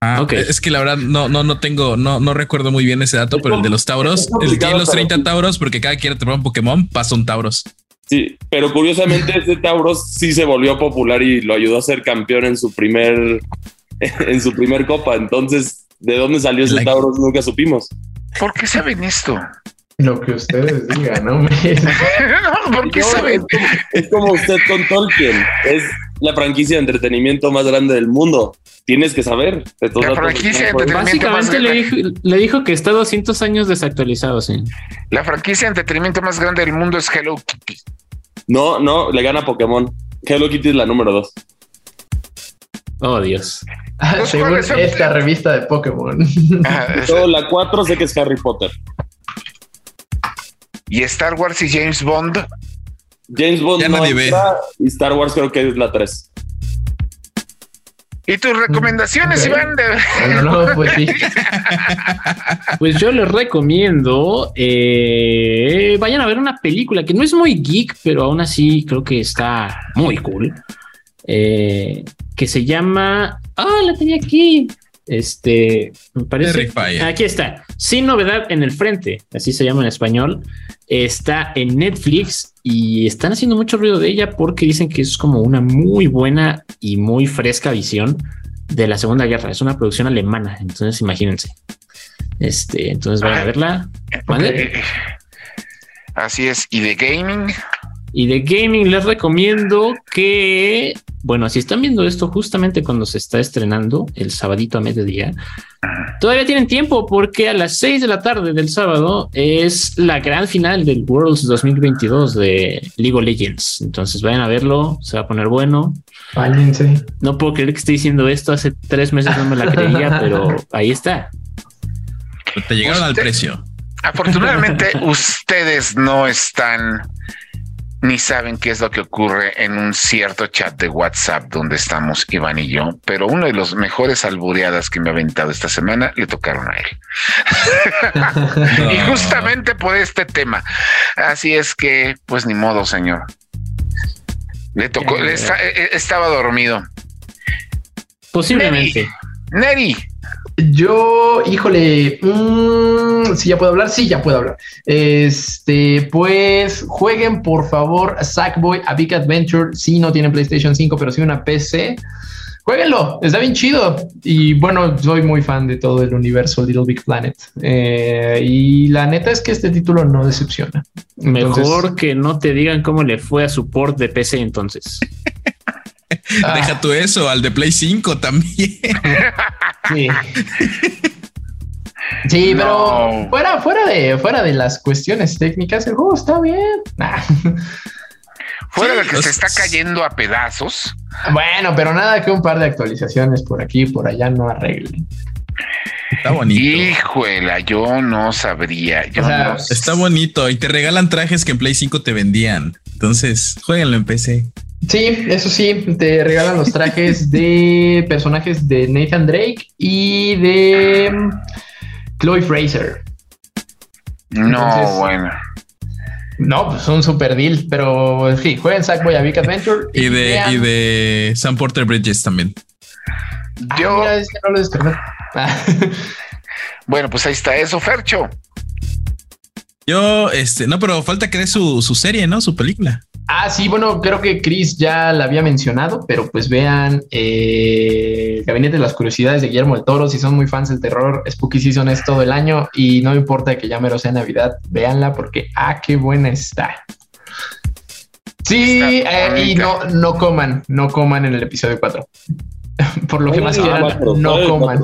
Ah, okay. Es que la verdad no, no, no tengo, no, no recuerdo muy bien ese dato, pero el de los Tauros, el tiene los 30 Tauros, porque cada quien te un Pokémon, pasa un Tauros. Sí, pero curiosamente ese Tauros sí se volvió popular y lo ayudó a ser campeón en su primer en su primer copa. Entonces, ¿de dónde salió ese Tauros? Nunca supimos. ¿Por qué saben esto? Lo que ustedes digan, no me. ¿por qué saben? Es, como usted con Tolkien. Es la franquicia de entretenimiento más grande del mundo. Tienes que saber. la franquicia de entretenimiento Básicamente le dijo, le dijo, que está 200 años desactualizado, sí. La franquicia de entretenimiento más grande del mundo es Hello Kitty. No, no, le gana Pokémon. Hello Kitty es la número dos. Oh, Dios. Según esta revista de Pokémon. la 4 sé que es Harry Potter. ¿Y Star Wars y James Bond? James Bond no y Star Wars creo que es la 3. ¿Y tus recomendaciones, Iván? pues sí. pues yo les recomiendo eh, vayan a ver una película que no es muy geek, pero aún así creo que está muy cool. Eh, que se llama. Ah, la tenía aquí. Este me parece. Aquí está. Sin novedad en el frente, así se llama en español. Está en Netflix y están haciendo mucho ruido de ella porque dicen que es como una muy buena y muy fresca visión de la Segunda Guerra. Es una producción alemana, entonces imagínense. Este, entonces van a verla. Así es. ¿Y de gaming? Y de gaming les recomiendo que, bueno, si están viendo esto justamente cuando se está estrenando el sabadito a mediodía, todavía tienen tiempo porque a las 6 de la tarde del sábado es la gran final del Worlds 2022 de League of Legends. Entonces vayan a verlo, se va a poner bueno. Váyanse. No puedo creer que esté diciendo esto, hace tres meses no me la creía, pero ahí está. Te llegaron al precio. Afortunadamente ustedes no están ni saben qué es lo que ocurre en un cierto chat de WhatsApp donde estamos Iván y yo, pero una de las mejores albureadas que me ha aventado esta semana le tocaron a él. y justamente por este tema. Así es que, pues ni modo, señor. Le tocó, eh, eh, estaba dormido. Posiblemente. Neri, yo, híjole, mm, si ya puedo hablar, sí, ya puedo hablar. Este, pues jueguen por favor Sackboy a Big Adventure. Si no tienen PlayStation 5, pero sí una PC. Jueguenlo, está bien chido. Y bueno, soy muy fan de todo el universo Little Big Planet. Eh, y la neta es que este título no decepciona. Mejor que no te digan cómo le fue a support de PC entonces. Deja tú eso, al de Play 5 también. sí. Sí, pero fuera, fuera, de, fuera de las cuestiones técnicas, el juego está bien. Fuera de que se está cayendo a pedazos. Bueno, pero nada que un par de actualizaciones por aquí y por allá no arreglen. Está bonito. Híjole, yo no sabría. Está bonito y te regalan trajes que en Play 5 te vendían. Entonces, jueguenlo en PC. Sí, eso sí, te regalan los trajes de personajes de Nathan Drake y de mm, Chloe Fraser. No, bueno. No, pues un super deal, pero sí, jueguen Sackboy a Big Adventure. y, de, y de Sam Porter Bridges también. Ah, Yo. no lo descargué. bueno, pues ahí está eso, Fercho. Yo, este, no, pero falta que dé su, su serie, ¿no? Su película. Ah, sí, bueno, creo que Chris ya la había mencionado, pero pues vean eh, Gabinete de las Curiosidades de Guillermo del Toro. Si son muy fans del terror, Spooky Season es todo el año y no importa que ya mero sea Navidad, véanla porque, ah, qué buena está. Sí, eh, y no, no coman, no coman en el episodio 4. Por lo que más quieran, no coman.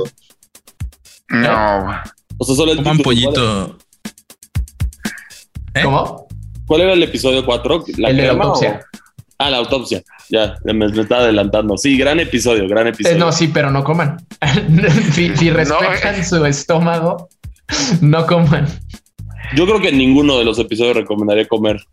No. O sea, solo coman pollito. ¿Eh? ¿Cómo? ¿Cuál era el episodio 4? el de la autopsia. Ah, la autopsia. Ya, me, estaba adelantando. Sí, gran episodio, gran episodio. Eh, no, sí, pero no coman. si, respetan eh. su estómago, no coman. Yo creo que en ninguno de los episodios recomendaría comer.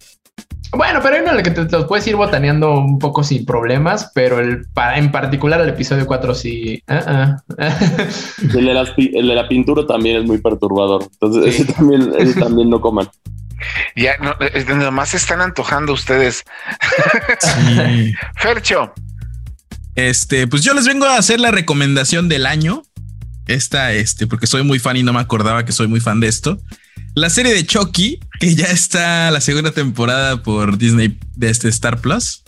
Bueno, pero hay uno en el que te, los puedes ir botaneando un poco sin problemas, pero el, en particular el episodio 4 sí. Uh el, de la pintura también es muy perturbador. Entonces, ese, también, ese también no coman. Ya, no, nomás se están antojando ustedes. Fercho. Este, pues yo les vengo a hacer la recomendación del año. Esta, este, porque soy muy fan y no me acordaba que soy muy fan de esto. La serie de Chucky, que ya está la segunda temporada por Disney de este Star Plus.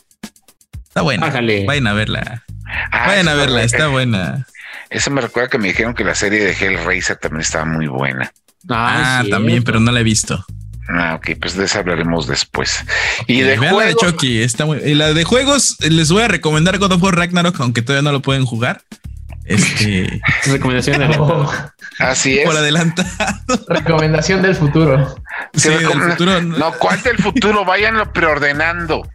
Está buena. Vayan a verla. Ah, Vayan a verla, está buena. Eso me recuerda que me dijeron que la serie de Hellraiser también estaba muy buena. Ah, ah también, pero no la he visto. Ah, ok, pues de eso hablaremos después. Y de juegos. de Chucky, está muy. Y la de juegos, les voy a recomendar God of War Ragnarok, aunque todavía no lo pueden jugar. Este. Recomendación de Así es. Por adelantado. Recomendación del futuro. Sí, del futuro. No, ¿cuál del futuro? Váyanlo preordenando.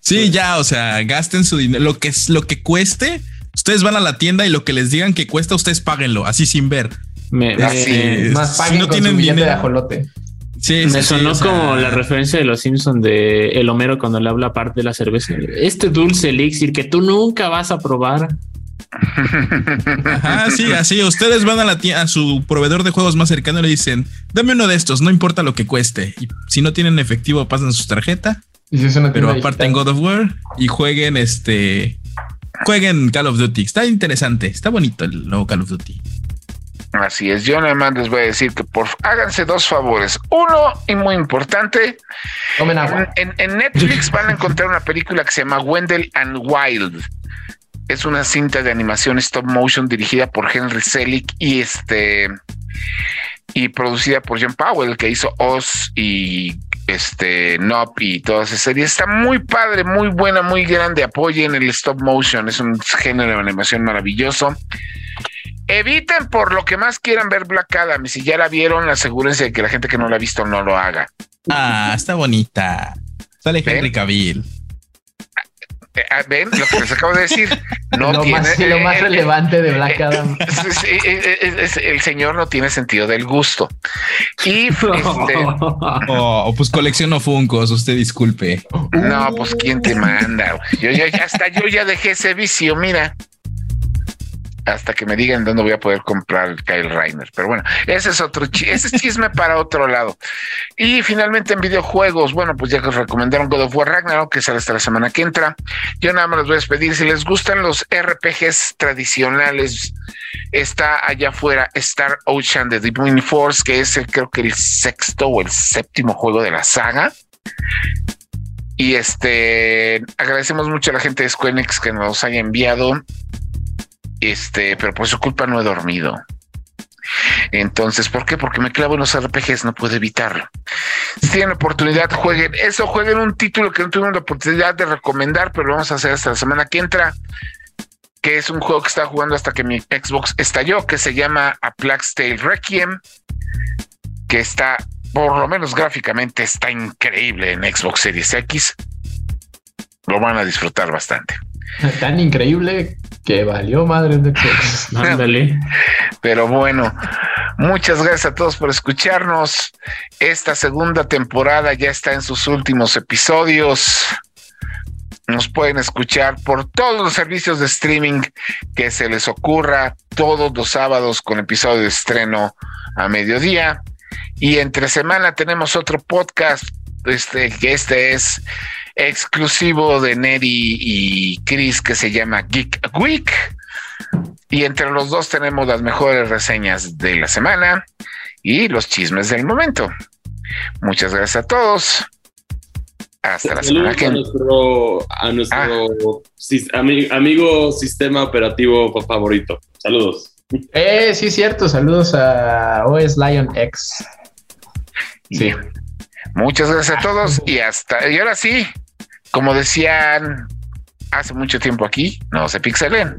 Sí, ya, o sea, gasten su dinero. Lo que es lo que cueste, ustedes van a la tienda y lo que les digan que cuesta, ustedes páguenlo, así sin ver. Me, más paguen si no tienen dinero, de ajolote. Sí, Me sonó como la referencia de los Simpsons de el Homero cuando le habla parte de la cerveza. Este dulce elixir que tú nunca vas a probar. Ajá, sí, así. Ustedes van a la a su proveedor de juegos más cercano y le dicen, dame uno de estos, no importa lo que cueste. Y si no tienen efectivo, pasan su tarjeta. pero aparte en God of War y jueguen este. Jueguen Call of Duty. Está interesante, está bonito el nuevo Call of Duty. Así es, yo nada más les voy a decir que por háganse dos favores. Uno, y muy importante, En, en, Netflix van a encontrar una película que se llama Wendell and Wild. Es una cinta de animación stop motion dirigida por Henry Selick y este y producida por John Powell, que hizo Oz y este Nop y todas esas series. Está muy padre, muy buena, muy grande. Apoyen el stop motion, es un género de animación maravilloso. Eviten por lo que más quieran ver Black Adam. Y si ya la vieron, asegúrense de que la gente que no la ha visto no lo haga. Ah, está bonita. Sale Henry Cavill. Eh, ah, ven lo que les acabo de decir. No lo, más, lo más eh, relevante de Black eh, Adam. el señor no tiene sentido del gusto. Y este, oh, pues colecciono Funcos, usted disculpe. No, pues quién te manda. Yo ya hasta yo ya dejé ese vicio, mira hasta que me digan dónde voy a poder comprar Kyle Reiner. Pero bueno, ese es otro ese es chisme para otro lado. Y finalmente en videojuegos, bueno, pues ya que os recomendaron God of War Ragnarok, que sale hasta la semana que entra. Yo nada más les voy a despedir. Si les gustan los RPGs tradicionales, está allá afuera Star Ocean de Deep Wind Force, que es creo que el sexto o el séptimo juego de la saga. Y este agradecemos mucho a la gente de Square que nos haya enviado este, pero por su culpa no he dormido. Entonces, ¿por qué? Porque me clavo en los RPGs, no puedo evitarlo. Si tienen oportunidad, jueguen eso, jueguen un título que no tuvimos la oportunidad de recomendar, pero lo vamos a hacer hasta la semana que entra, que es un juego que estaba jugando hasta que mi Xbox estalló, que se llama A Plague's Tale Requiem, que está, por lo menos gráficamente, está increíble en Xbox Series X. Lo van a disfrutar bastante. Tan increíble que valió madre de Ándale. Pero bueno, muchas gracias a todos por escucharnos. Esta segunda temporada ya está en sus últimos episodios. Nos pueden escuchar por todos los servicios de streaming que se les ocurra, todos los sábados con episodio de estreno a mediodía. Y entre semana tenemos otro podcast, este, que este es exclusivo de Neri y Chris que se llama Geek Week. Y entre los dos tenemos las mejores reseñas de la semana y los chismes del momento. Muchas gracias a todos. Hasta la semana que viene. A nuestro, ah. amigo sistema operativo favorito. Saludos. Eh, sí, cierto. Saludos a OS Lion X. Sí. Muchas gracias a todos y hasta. Y ahora sí, como decían hace mucho tiempo aquí, no se pixelen.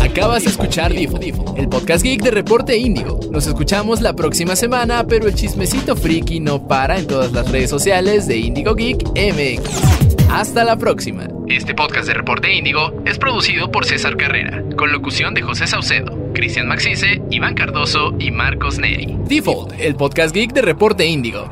Acabas de escuchar Difo, el podcast geek de Reporte Índigo. Nos escuchamos la próxima semana, pero el chismecito friki no para en todas las redes sociales de Índigo Geek MX. Hasta la próxima. Este podcast de Reporte Índigo es producido por César Carrera, con locución de José Saucedo, Cristian Maxice, Iván Cardoso y Marcos Neri. Default, el podcast geek de Reporte Índigo.